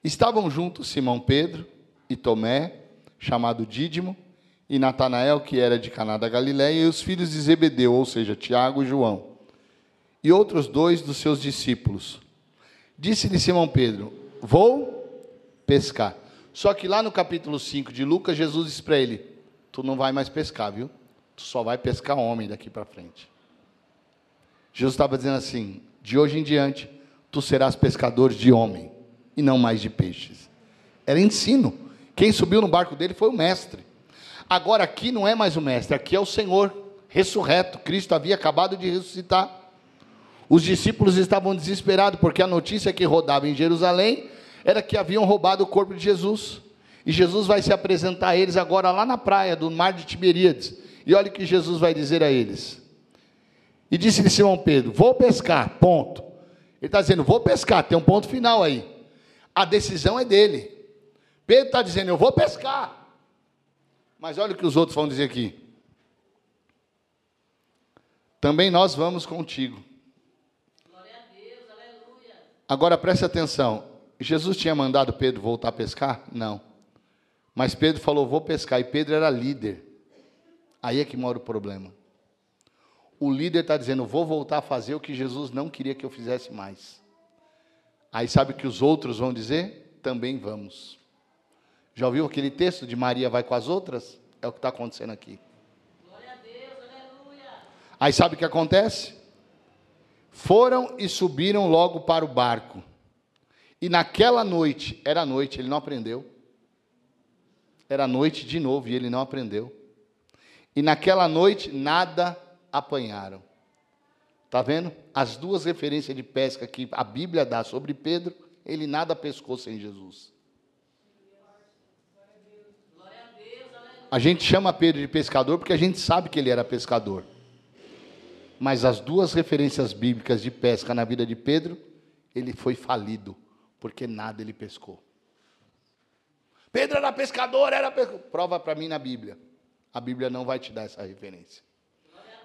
Estavam juntos Simão Pedro e Tomé, chamado Dídimo, e Natanael, que era de Caná da Galiléia, e os filhos de Zebedeu, ou seja, Tiago e João, e outros dois dos seus discípulos. Disse-lhe Simão Pedro: Vou pescar. Só que lá no capítulo 5 de Lucas, Jesus disse para ele: Tu não vai mais pescar, viu? Tu só vai pescar homem daqui para frente. Jesus estava dizendo assim: De hoje em diante, tu serás pescador de homem e não mais de peixes. Era ensino. Quem subiu no barco dele foi o mestre. Agora aqui não é mais o mestre, aqui é o Senhor ressurreto. Cristo havia acabado de ressuscitar. Os discípulos estavam desesperados porque a notícia que rodava em Jerusalém era que haviam roubado o corpo de Jesus. E Jesus vai se apresentar a eles agora lá na praia do mar de Tiberíades. E olha o que Jesus vai dizer a eles. E disse-lhe Simão Pedro: Vou pescar, ponto. Ele está dizendo: Vou pescar, tem um ponto final aí. A decisão é dele. Pedro está dizendo: Eu vou pescar. Mas olha o que os outros vão dizer aqui. Também nós vamos contigo. Agora preste atenção. Jesus tinha mandado Pedro voltar a pescar? Não. Mas Pedro falou: Vou pescar. E Pedro era líder. Aí é que mora o problema. O líder está dizendo: Vou voltar a fazer o que Jesus não queria que eu fizesse mais. Aí sabe o que os outros vão dizer? Também vamos. Já ouviu aquele texto de Maria vai com as outras? É o que está acontecendo aqui. Aí sabe o que acontece? Foram e subiram logo para o barco. E naquela noite, era noite, ele não aprendeu. Era noite de novo e ele não aprendeu. E naquela noite nada apanharam. Tá vendo? As duas referências de pesca que a Bíblia dá sobre Pedro, ele nada pescou sem Jesus. A gente chama Pedro de pescador porque a gente sabe que ele era pescador. Mas as duas referências bíblicas de pesca na vida de Pedro, ele foi falido, porque nada ele pescou. Pedro era pescador, era pescador. Prova para mim na Bíblia. A Bíblia não vai te dar essa referência.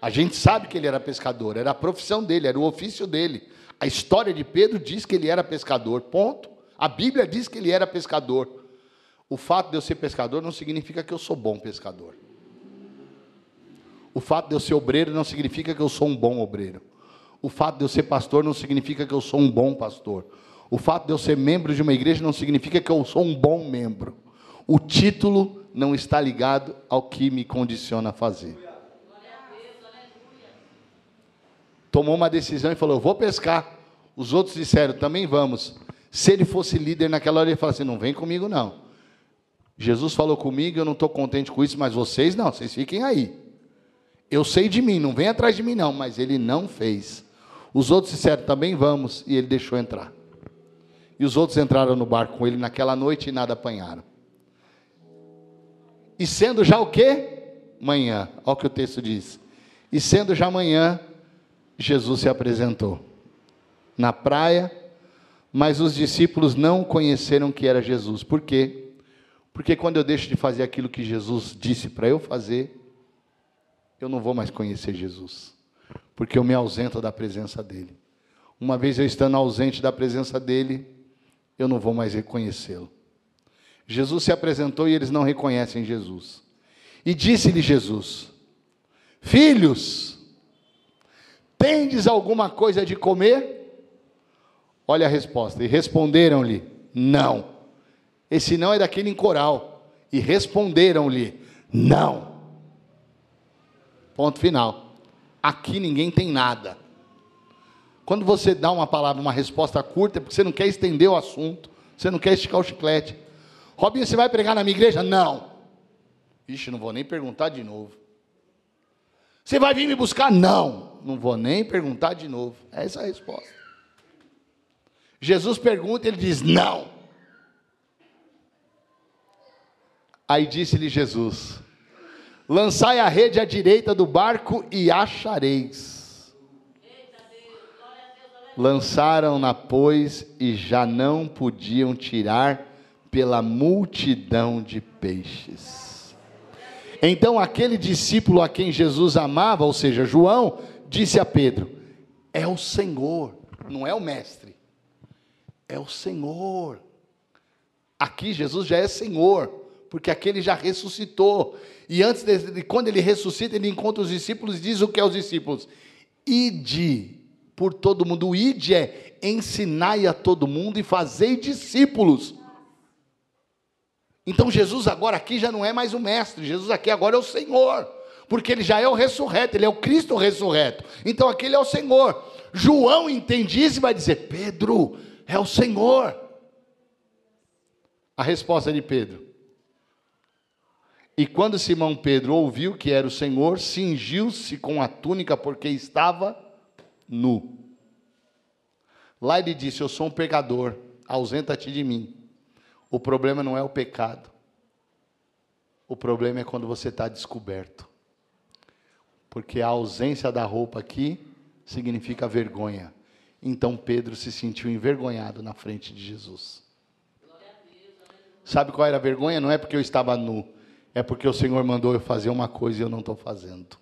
A gente sabe que ele era pescador, era a profissão dele, era o ofício dele. A história de Pedro diz que ele era pescador, ponto. A Bíblia diz que ele era pescador. O fato de eu ser pescador não significa que eu sou bom pescador. O fato de eu ser obreiro não significa que eu sou um bom obreiro. O fato de eu ser pastor não significa que eu sou um bom pastor. O fato de eu ser membro de uma igreja não significa que eu sou um bom membro. O título não está ligado ao que me condiciona a fazer. Tomou uma decisão e falou: vou pescar. Os outros disseram: Também vamos. Se ele fosse líder naquela hora, ele falasse: Não vem comigo, não. Jesus falou comigo, eu não estou contente com isso, mas vocês não, vocês fiquem aí. Eu sei de mim, não vem atrás de mim, não, mas ele não fez. Os outros disseram, também vamos, e ele deixou entrar. E os outros entraram no barco com ele naquela noite e nada apanharam. E sendo já o quê? Manhã, olha o que o texto diz. E sendo já manhã, Jesus se apresentou na praia, mas os discípulos não conheceram que era Jesus. Por quê? Porque quando eu deixo de fazer aquilo que Jesus disse para eu fazer, eu não vou mais conhecer Jesus. Porque eu me ausento da presença dele. Uma vez eu estando ausente da presença dele, eu não vou mais reconhecê-lo. Jesus se apresentou e eles não reconhecem Jesus. E disse-lhe Jesus: Filhos, tendes alguma coisa de comer? Olha a resposta. E responderam-lhe: Não. Esse não é daquele em coral. E responderam-lhe: Não. Ponto final. Aqui ninguém tem nada. Quando você dá uma palavra, uma resposta curta, é porque você não quer estender o assunto, você não quer esticar o chiclete. Robinho, você vai pregar na minha igreja? Não. Ixi, não vou nem perguntar de novo. Você vai vir me buscar? Não. Não vou nem perguntar de novo. Essa é a resposta. Jesus pergunta, ele diz: Não. Aí disse-lhe Jesus: Lançai a rede à direita do barco e achareis. Lançaram-na, pois, e já não podiam tirar pela multidão de peixes. Então aquele discípulo a quem Jesus amava, ou seja, João, disse a Pedro: É o Senhor, não é o mestre, é o Senhor. Aqui Jesus já é Senhor porque aquele já ressuscitou. E antes de, quando ele ressuscita, ele encontra os discípulos e diz o que aos discípulos? Ide por todo mundo. O ide é ensinai a todo mundo e fazei discípulos. Então Jesus agora aqui já não é mais o mestre, Jesus aqui agora é o Senhor, porque ele já é o ressurreto, ele é o Cristo ressurreto. Então aquele é o Senhor. João entende isso e vai dizer: Pedro, é o Senhor. A resposta de Pedro: e quando Simão Pedro ouviu que era o Senhor, cingiu-se com a túnica porque estava nu. Lá ele disse: Eu sou um pecador, ausenta-te de mim. O problema não é o pecado, o problema é quando você está descoberto. Porque a ausência da roupa aqui significa vergonha. Então Pedro se sentiu envergonhado na frente de Jesus. Sabe qual era a vergonha? Não é porque eu estava nu, é porque o Senhor mandou eu fazer uma coisa e eu não estou fazendo.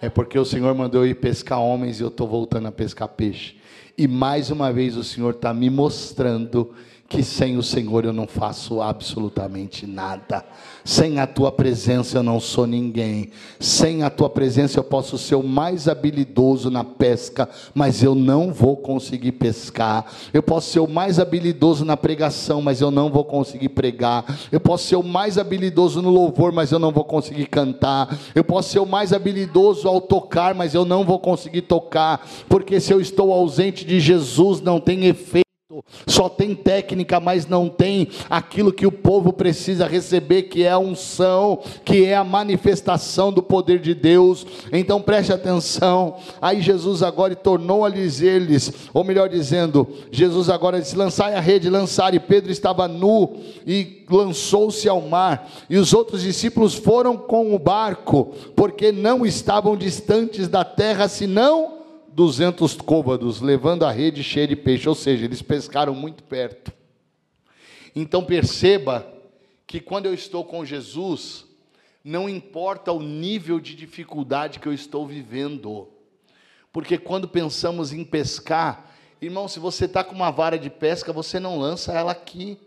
É porque o Senhor mandou eu ir pescar homens e eu estou voltando a pescar peixe. E mais uma vez o Senhor está me mostrando que sem o Senhor eu não faço absolutamente nada. Sem a tua presença eu não sou ninguém. Sem a tua presença eu posso ser o mais habilidoso na pesca, mas eu não vou conseguir pescar. Eu posso ser o mais habilidoso na pregação, mas eu não vou conseguir pregar. Eu posso ser o mais habilidoso no louvor, mas eu não vou conseguir cantar. Eu posso ser o mais habilidoso ao tocar, mas eu não vou conseguir tocar, porque se eu estou ausente de Jesus, não tem efeito só tem técnica, mas não tem aquilo que o povo precisa receber, que é a unção, que é a manifestação do poder de Deus. Então preste atenção. Aí Jesus agora tornou a dizer-lhes, ou melhor dizendo, Jesus agora disse: lançai a rede, lançar. E Pedro estava nu e lançou-se ao mar. E os outros discípulos foram com o barco, porque não estavam distantes da terra, senão 200 côvados, levando a rede cheia de peixe, ou seja, eles pescaram muito perto. Então perceba que quando eu estou com Jesus, não importa o nível de dificuldade que eu estou vivendo, porque quando pensamos em pescar, irmão, se você está com uma vara de pesca, você não lança ela aqui,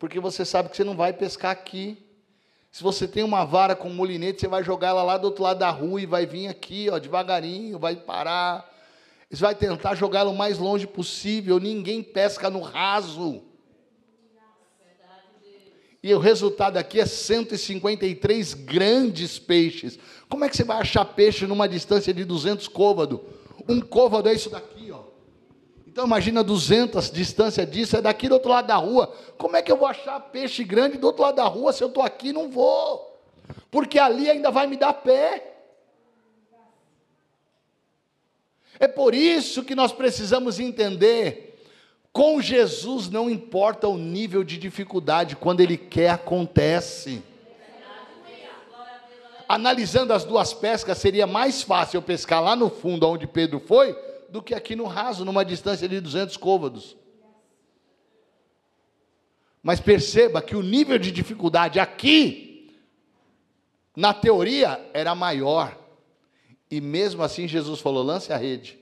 porque você sabe que você não vai pescar aqui. Se você tem uma vara com um molinete, você vai jogar ela lá do outro lado da rua e vai vir aqui, ó, devagarinho, vai parar você vai tentar jogá-lo o mais longe possível. Ninguém pesca no raso. E o resultado aqui é 153 grandes peixes. Como é que você vai achar peixe numa distância de 200 côvados? Um côvado é isso daqui, ó. Então imagina 200 distância disso, é daqui do outro lado da rua. Como é que eu vou achar peixe grande do outro lado da rua se eu estou aqui? Não vou. Porque ali ainda vai me dar pé. É por isso que nós precisamos entender: com Jesus não importa o nível de dificuldade, quando Ele quer, acontece. Analisando as duas pescas, seria mais fácil eu pescar lá no fundo, onde Pedro foi, do que aqui no raso, numa distância de 200 côvados. Mas perceba que o nível de dificuldade aqui, na teoria, era maior. E mesmo assim Jesus falou: lance a rede.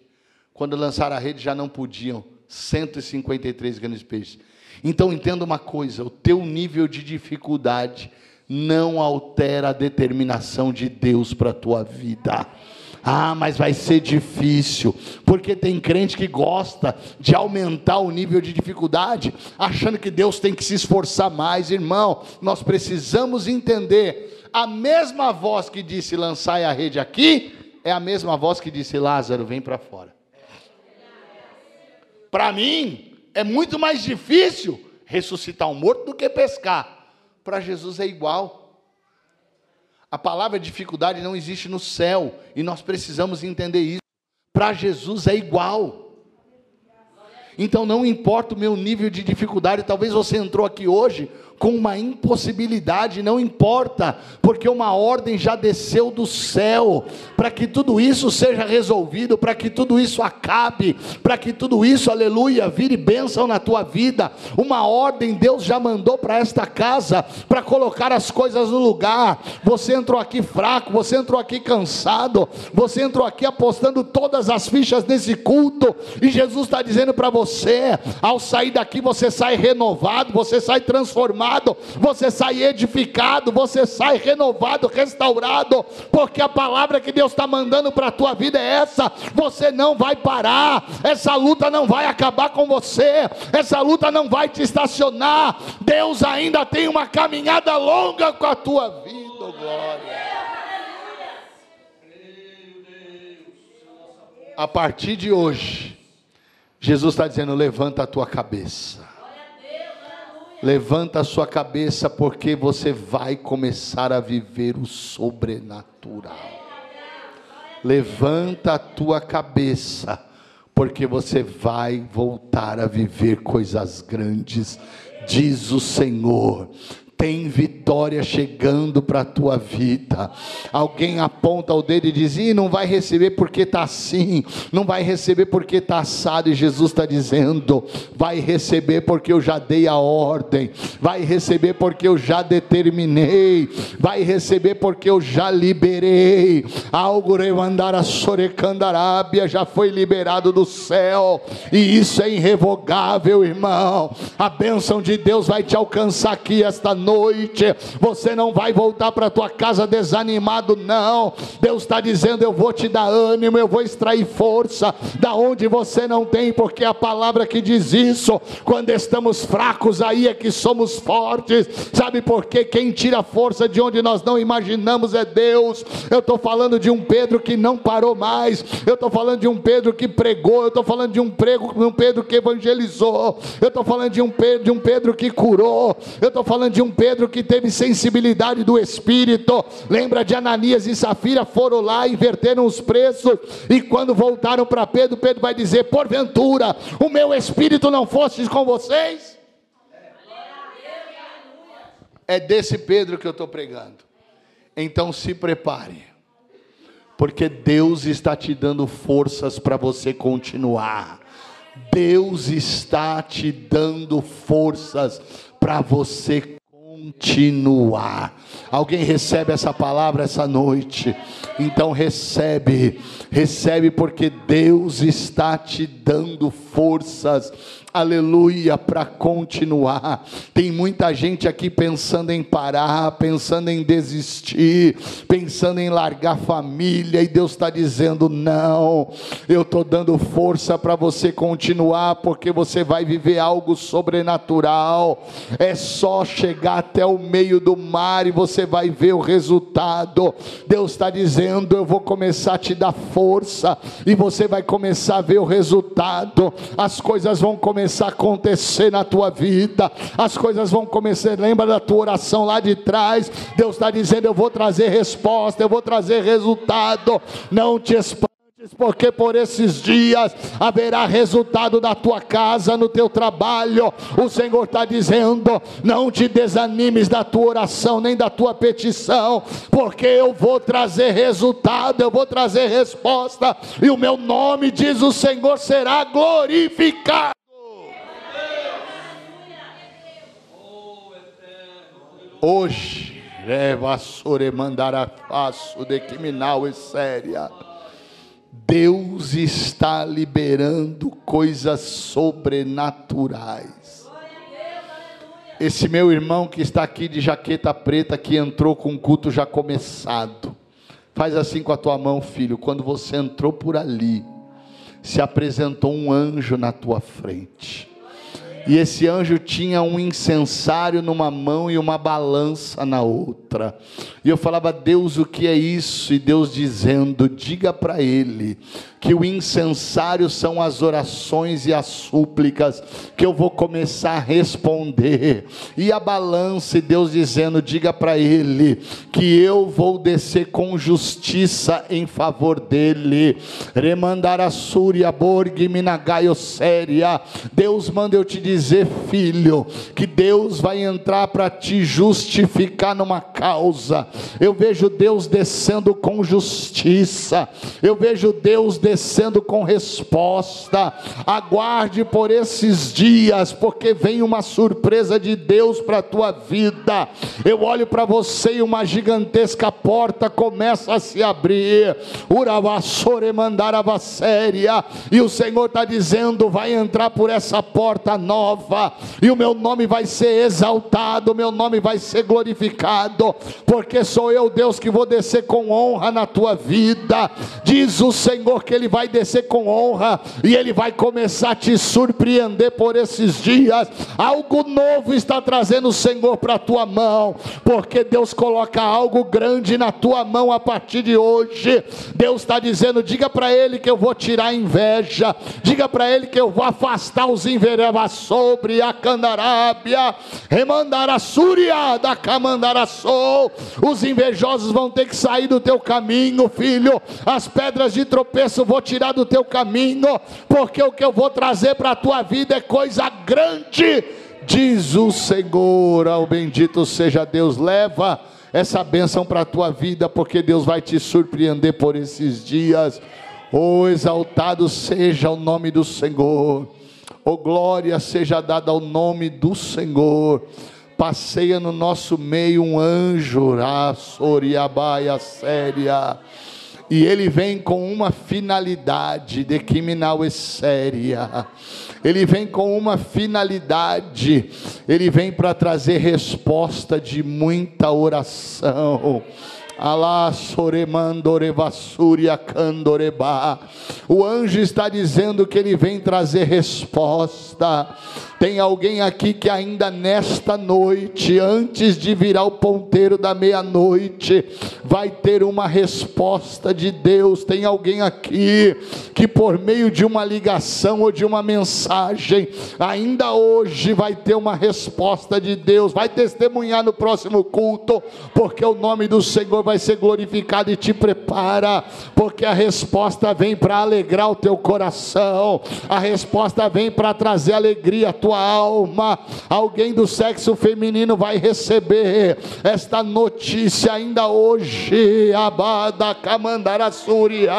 Quando lançaram a rede já não podiam, 153 grandes peixes. Então entenda uma coisa: o teu nível de dificuldade não altera a determinação de Deus para a tua vida. Ah, mas vai ser difícil, porque tem crente que gosta de aumentar o nível de dificuldade, achando que Deus tem que se esforçar mais, irmão. Nós precisamos entender a mesma voz que disse lançai a rede aqui, é a mesma voz que disse: Lázaro, vem para fora. Para mim, é muito mais difícil ressuscitar um morto do que pescar. Para Jesus é igual. A palavra dificuldade não existe no céu e nós precisamos entender isso. Para Jesus é igual. Então não importa o meu nível de dificuldade, talvez você entrou aqui hoje com uma impossibilidade, não importa, porque uma ordem já desceu do céu, para que tudo isso seja resolvido, para que tudo isso acabe, para que tudo isso, aleluia, vire bênção na tua vida. Uma ordem Deus já mandou para esta casa, para colocar as coisas no lugar. Você entrou aqui fraco, você entrou aqui cansado, você entrou aqui apostando todas as fichas nesse culto, e Jesus está dizendo para você: ao sair daqui, você sai renovado, você sai transformado transformado, você sai edificado, você sai renovado, restaurado, porque a palavra que Deus está mandando para a tua vida é essa: você não vai parar, essa luta não vai acabar com você, essa luta não vai te estacionar. Deus ainda tem uma caminhada longa com a tua vida, glória. A partir de hoje, Jesus está dizendo: levanta a tua cabeça. Levanta a sua cabeça, porque você vai começar a viver o sobrenatural. Levanta a tua cabeça, porque você vai voltar a viver coisas grandes, diz o Senhor. Tem vitória chegando para a tua vida. Alguém aponta o dedo e diz: Ih, não vai receber porque está assim, não vai receber porque está assado. E Jesus está dizendo: vai receber porque eu já dei a ordem, vai receber porque eu já determinei, vai receber porque eu já liberei. Algo remandar a sorecandarábia já foi liberado do céu, e isso é irrevogável, irmão. A bênção de Deus vai te alcançar aqui esta noite. Você não vai voltar para tua casa desanimado, não. Deus está dizendo: Eu vou te dar ânimo, eu vou extrair força da onde você não tem, porque a palavra que diz isso, quando estamos fracos, aí é que somos fortes. Sabe por quê? Quem tira força de onde nós não imaginamos é Deus. Eu estou falando de um Pedro que não parou mais, eu estou falando de um Pedro que pregou, eu estou falando de um, prego, um Pedro que evangelizou, eu estou falando de um Pedro, de um Pedro que curou, eu estou falando de um Pedro que teve sensibilidade do Espírito. Lembra de Ananias e Safira foram lá, inverteram os preços, e quando voltaram para Pedro, Pedro vai dizer: Porventura, o meu espírito não fosse com vocês? É desse Pedro que eu estou pregando. Então se prepare, porque Deus está te dando forças para você continuar. Deus está te dando forças para você continuar. Alguém recebe essa palavra essa noite? Então recebe, recebe porque Deus está te dando forças aleluia, para continuar. Tem muita gente aqui pensando em parar, pensando em desistir, pensando em largar família, e Deus está dizendo: não, eu estou dando força para você continuar, porque você vai viver algo sobrenatural. É só chegar até o meio do mar e você vai ver o resultado. Deus está dizendo: eu vou começar a te dar força, e você vai começar a ver o resultado. As coisas vão começar começar a acontecer na tua vida, as coisas vão começar. Lembra da tua oração lá de trás? Deus está dizendo: Eu vou trazer resposta, eu vou trazer resultado. Não te espantes porque por esses dias haverá resultado na tua casa, no teu trabalho. O Senhor está dizendo: não te desanimes da tua oração, nem da tua petição, porque eu vou trazer resultado, eu vou trazer resposta, e o meu nome, diz o Senhor, será glorificado. Hoje, leva a faço de criminal e séria. Deus está liberando coisas sobrenaturais. Esse meu irmão que está aqui de jaqueta preta, que entrou com o culto já começado, faz assim com a tua mão, filho. Quando você entrou por ali, se apresentou um anjo na tua frente e esse anjo tinha um incensário numa mão e uma balança na outra. E eu falava, Deus, o que é isso? E Deus dizendo: diga para ele que o incensário são as orações e as súplicas que eu vou começar a responder. E a balança, e Deus dizendo: diga para ele que eu vou descer com justiça em favor dele. Remandar a Súria, Borg, Minagaio, Séria. Deus manda eu te dizer, filho, que Deus vai entrar para te justificar numa causa. Eu vejo Deus descendo com justiça. Eu vejo Deus descendo com resposta. Aguarde por esses dias, porque vem uma surpresa de Deus para a tua vida. Eu olho para você e uma gigantesca porta começa a se abrir. Uravassore mandarava séria. E o Senhor está dizendo: vai entrar por essa porta nova, e o meu nome vai ser exaltado, o meu nome vai ser glorificado, porque sou eu, Deus, que vou descer com honra na tua vida. Diz o Senhor que Ele vai descer com honra e Ele vai começar a te surpreender por esses dias. Algo novo está trazendo o Senhor para a tua mão, porque Deus coloca algo grande na tua mão a partir de hoje. Deus está dizendo: diga para Ele que eu vou tirar a inveja, diga para Ele que eu vou afastar os inveremas sobre a candarábia, a súria da Os invejosos vão ter que sair do teu caminho, filho. As pedras de tropeço vou tirar do teu caminho, porque o que eu vou trazer para a tua vida é coisa grande Diz o Senhor, ao bendito seja Deus, leva essa bênção para a tua vida, porque Deus vai te surpreender por esses dias. Oh, exaltado seja o nome do Senhor. Oh, glória seja dada ao nome do Senhor. Passeia no nosso meio um anjo, Soriabaia séria e ele vem com uma finalidade de criminal séria. Ele vem com uma finalidade. Ele vem para trazer resposta de muita oração. Alá soremandorevassuria candoreba. O anjo está dizendo que ele vem trazer resposta. Tem alguém aqui que ainda nesta noite, antes de virar o ponteiro da meia-noite, vai ter uma resposta de Deus. Tem alguém aqui que por meio de uma ligação ou de uma mensagem, ainda hoje vai ter uma resposta de Deus. Vai testemunhar no próximo culto, porque o nome do Senhor vai ser glorificado e te prepara, porque a resposta vem para alegrar o teu coração. A resposta vem para trazer alegria à tua alma. Alguém do sexo feminino vai receber esta notícia ainda hoje. Abada Kamandarassúria.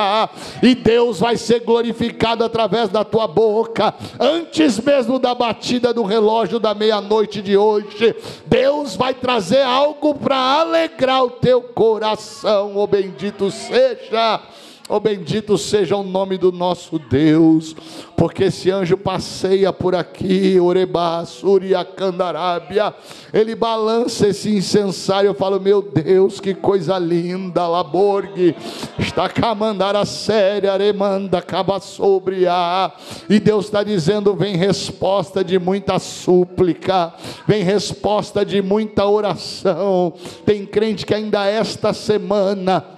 E Deus vai ser glorificado através da tua boca. Antes mesmo da batida do relógio da meia-noite de hoje, Deus vai trazer algo para alegrar o teu coração. O oh, bendito seja Oh, bendito seja o nome do nosso Deus, porque esse anjo passeia por aqui, Orebá, Suriacandarábia, ele balança esse incensário. Eu falo, meu Deus, que coisa linda, Laborgue, está camandara séria, Aremanda, caba sobre a. E Deus está dizendo: vem resposta de muita súplica, vem resposta de muita oração. Tem crente que ainda esta semana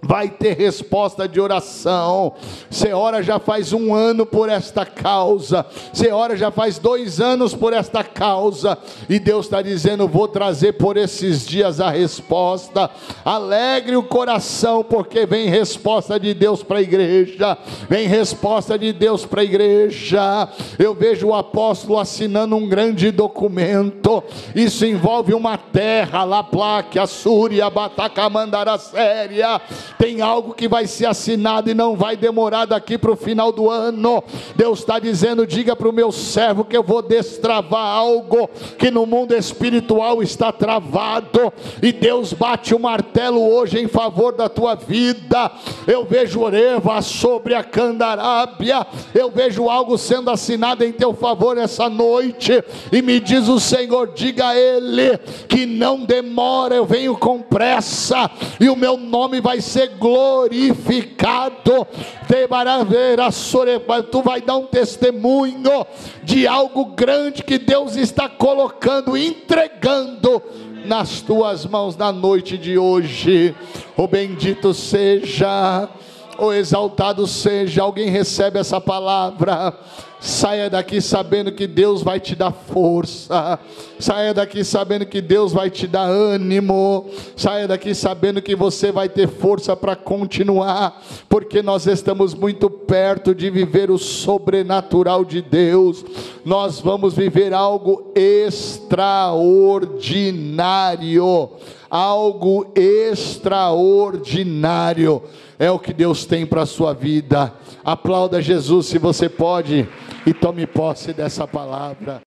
vai ter resposta de oração. Você ora já faz um ano por esta causa, você ora já faz dois anos por esta causa, e Deus está dizendo: Vou trazer por esses dias a resposta. Alegre o coração, porque vem resposta de Deus para a igreja, vem resposta de Deus para a igreja. Eu vejo o apóstolo assinando um grande documento, isso envolve uma terra, lá plaque, a Súria, Batacamandara Séria tem algo que vai ser assinado e não vai demorar daqui para o final do ano. Deus está dizendo: diga para o meu servo que eu vou destravar algo que no mundo espiritual está travado, e Deus bate o martelo hoje em favor da tua vida. Eu vejo Oreva sobre a Candarábia, eu vejo algo sendo assinado em teu favor essa noite, e me diz o Senhor: diga a Ele que não demora, eu venho com pressa, e o meu nome vai ser ser glorificado. Tu vai dar um testemunho de algo grande que Deus está colocando, entregando nas tuas mãos na noite de hoje. O bendito seja, o exaltado seja. Alguém recebe essa palavra Saia daqui sabendo que Deus vai te dar força. Saia daqui sabendo que Deus vai te dar ânimo. Saia daqui sabendo que você vai ter força para continuar, porque nós estamos muito perto de viver o sobrenatural de Deus. Nós vamos viver algo extraordinário. Algo extraordinário é o que Deus tem para a sua vida. Aplauda Jesus se você pode e tome posse dessa palavra.